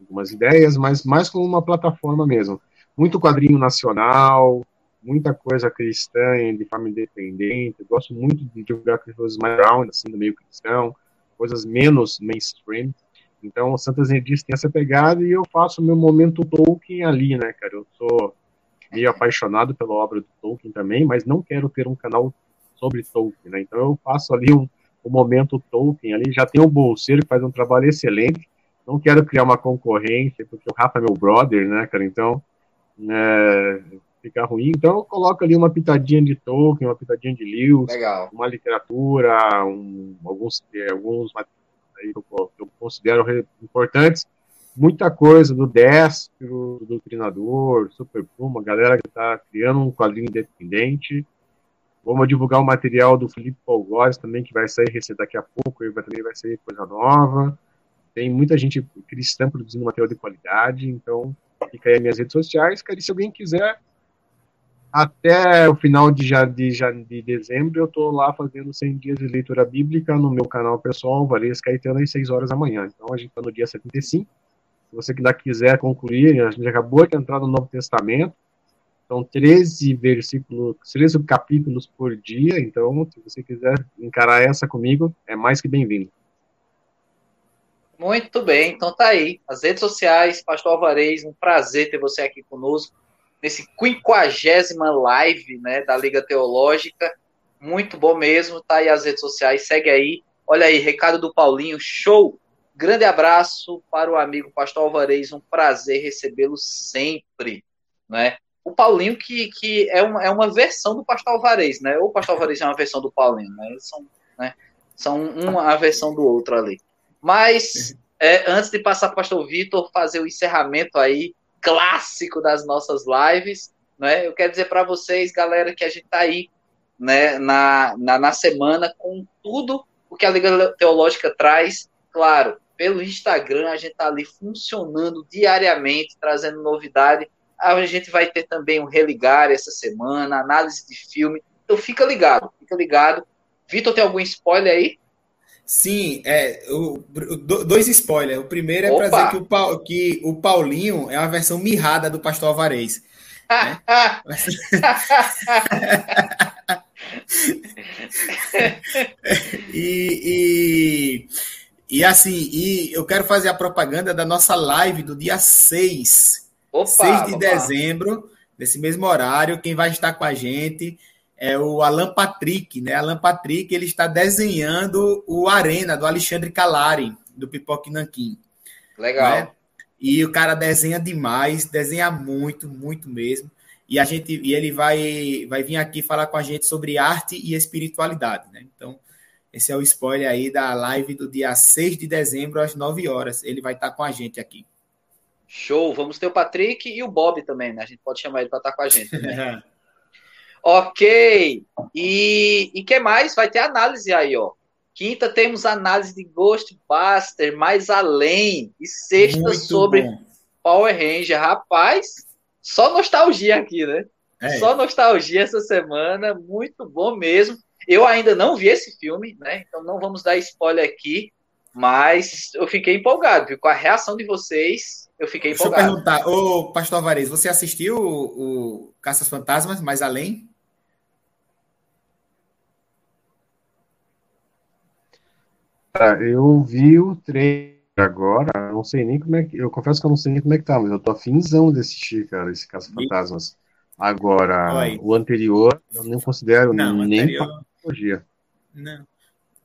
algumas ideias, mas mais como uma plataforma mesmo. Muito quadrinho nacional, muita coisa cristã de forma independente. Eu gosto muito de divulgar coisas mais ground, assim, do meio cristão coisas menos mainstream. Então, o Santas Nerdice tem essa pegada e eu faço o meu momento Tolkien ali, né, cara? Eu sou meio apaixonado pela obra do Tolkien também, mas não quero ter um canal sobre Tolkien, né? Então eu faço ali um momento Tolkien ali, já tem um bolseiro que faz um trabalho excelente, não quero criar uma concorrência, porque o Rafa é meu brother, né, cara? Então, é, fica ruim. Então eu coloco ali uma pitadinha de Tolkien, uma pitadinha de Lewis, Legal. uma literatura, um, alguns, alguns aí que eu considero importantes, muita coisa do Destro, do Doutrinador, Super Puma, galera que está criando um quadrinho independente. Vamos divulgar o material do Felipe Polgores também, que vai sair daqui a pouco, e também vai sair coisa nova. Tem muita gente cristã produzindo material de qualidade, então fica aí as minhas redes sociais, cara, e se alguém quiser, até o final de, de, de dezembro eu estou lá fazendo 100 dias de leitura bíblica no meu canal pessoal, Valês Caetano, às 6 horas da manhã. Então a gente está no dia 75. Se você ainda quiser concluir, a gente acabou de entrar no Novo Testamento. São 13 versículos, 13 capítulos por dia. Então, se você quiser encarar essa comigo, é mais que bem-vindo. Muito bem, então tá aí. As redes sociais, Pastor Alvarez, um prazer ter você aqui conosco nesse quinquagésima live né, da Liga Teológica. Muito bom mesmo, tá aí as redes sociais, segue aí. Olha aí, recado do Paulinho, show! Grande abraço para o amigo Pastor Alvarez, um prazer recebê-lo sempre, né? O Paulinho que, que é, uma, é uma versão do Pastor Alvarez, né? Ou o Pastor Alvarez é uma versão do Paulinho, né? Eles são, né? são uma a versão do outro ali. Mas, é, antes de passar para o Pastor Vitor fazer o encerramento aí, clássico das nossas lives, né? Eu quero dizer para vocês, galera, que a gente está aí né, na, na, na, semana com tudo o que a Liga Teológica traz. Claro, pelo Instagram, a gente está ali funcionando diariamente, trazendo novidade. A gente vai ter também um religar essa semana, análise de filme. Então fica ligado, fica ligado. Vitor, tem algum spoiler aí? Sim, é, o, dois spoilers. O primeiro é para dizer que o, que o Paulinho é uma versão mirrada do Pastor Alvarez. Né? e, e, e, assim, e eu quero fazer a propaganda da nossa live do dia 6. Opa, 6 de opa. dezembro, nesse mesmo horário. Quem vai estar com a gente é o Alan Patrick, né? Alan Patrick, ele está desenhando o Arena do Alexandre Calari, do Pipoque Nanquim. Legal. Né? E o cara desenha demais, desenha muito, muito mesmo. E a gente e ele vai vai vir aqui falar com a gente sobre arte e espiritualidade, né? Então, esse é o spoiler aí da live do dia 6 de dezembro às 9 horas. Ele vai estar com a gente aqui. Show, vamos ter o Patrick e o Bob também, né? A gente pode chamar ele para estar com a gente. Ok. E, e que mais? Vai ter análise aí, ó. Quinta temos análise de Ghostbuster, mais além. E sexta Muito sobre bom. Power Ranger. Rapaz, só nostalgia aqui, né? É. Só nostalgia essa semana. Muito bom mesmo. Eu ainda não vi esse filme, né? Então não vamos dar spoiler aqui. Mas eu fiquei empolgado, viu? Com a reação de vocês, eu fiquei empolgado. Deixa eu perguntar, ô Pastor Alvarez, você assistiu o, o Caças Fantasmas, mais além? Eu vi o trailer agora, não sei nem como é que. Eu confesso que eu não sei nem como é que tá, mas eu tô afinzão de assistir, cara, esse Caça Fantasmas. Agora, Oi. o anterior, eu nem considero não, nem anterior... patologia. Não.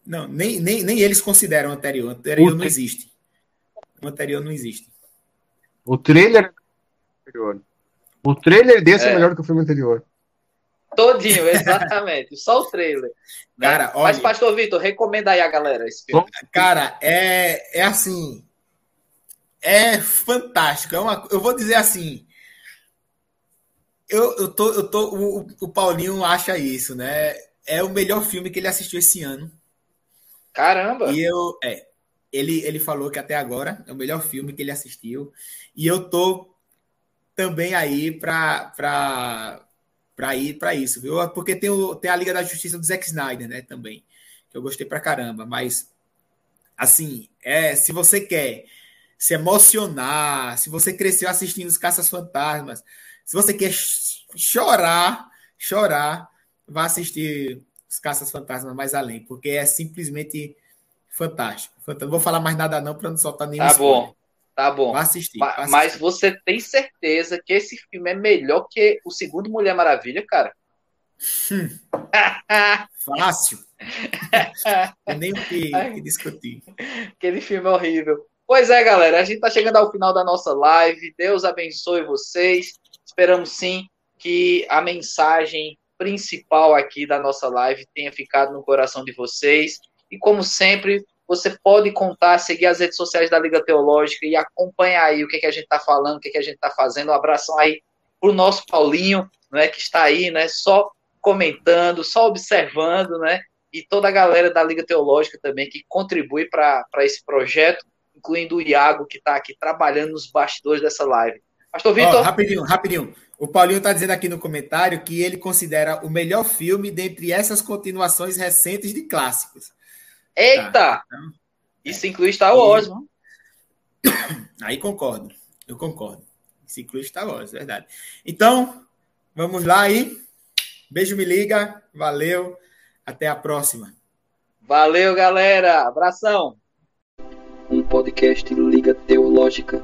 Não, nem, nem, nem eles consideram o anterior. O anterior o não existe. O anterior não existe. O trailer é anterior. O trailer desse é, é melhor que o filme anterior. Todinho, exatamente. Só o trailer. Né? Cara, olha, Mas, Pastor Vitor, recomenda aí a galera esse filme. Cara, é, é assim. É fantástico. É uma, eu vou dizer assim. Eu, eu tô, eu tô, o, o Paulinho acha isso, né? É o melhor filme que ele assistiu esse ano. Caramba! E eu, é, ele, ele falou que até agora é o melhor filme que ele assistiu. E eu tô também aí para para ir para isso, viu? Porque tem, o, tem a Liga da Justiça do Zack Snyder, né, também, que eu gostei pra caramba, mas assim, é, se você quer se emocionar, se você cresceu assistindo os Caças Fantasmas, se você quer chorar, chorar, vá assistir os Caças Fantasmas mais além, porque é simplesmente fantástico. fantástico. Não vou falar mais nada não para não soltar nenhum Tá spoiler. bom. Tá bom. Vai assistir, vai assistir. Mas você tem certeza que esse filme é melhor que o segundo Mulher Maravilha, cara? Hum. Fácil. nem o que, que discutir. Aquele filme é horrível. Pois é, galera, a gente está chegando ao final da nossa live. Deus abençoe vocês. Esperamos sim que a mensagem principal aqui da nossa live tenha ficado no coração de vocês. E como sempre, você pode contar, seguir as redes sociais da Liga Teológica e acompanhar aí o que, que a gente está falando, o que, que a gente está fazendo. Um abração aí para o nosso Paulinho, né, que está aí, né, só comentando, só observando, né, e toda a galera da Liga Teológica também que contribui para esse projeto, incluindo o Iago, que está aqui trabalhando nos bastidores dessa live. Pastor Vitor. Oh, rapidinho, rapidinho. O Paulinho está dizendo aqui no comentário que ele considera o melhor filme dentre essas continuações recentes de clássicos. Eita! Tá, então, Isso é. inclui Star Wars, mano. Aí concordo. Eu concordo. Isso inclui Star Wars, verdade. Então, vamos lá aí. Beijo, me liga. Valeu. Até a próxima. Valeu, galera. Abração. Um podcast Liga Teológica.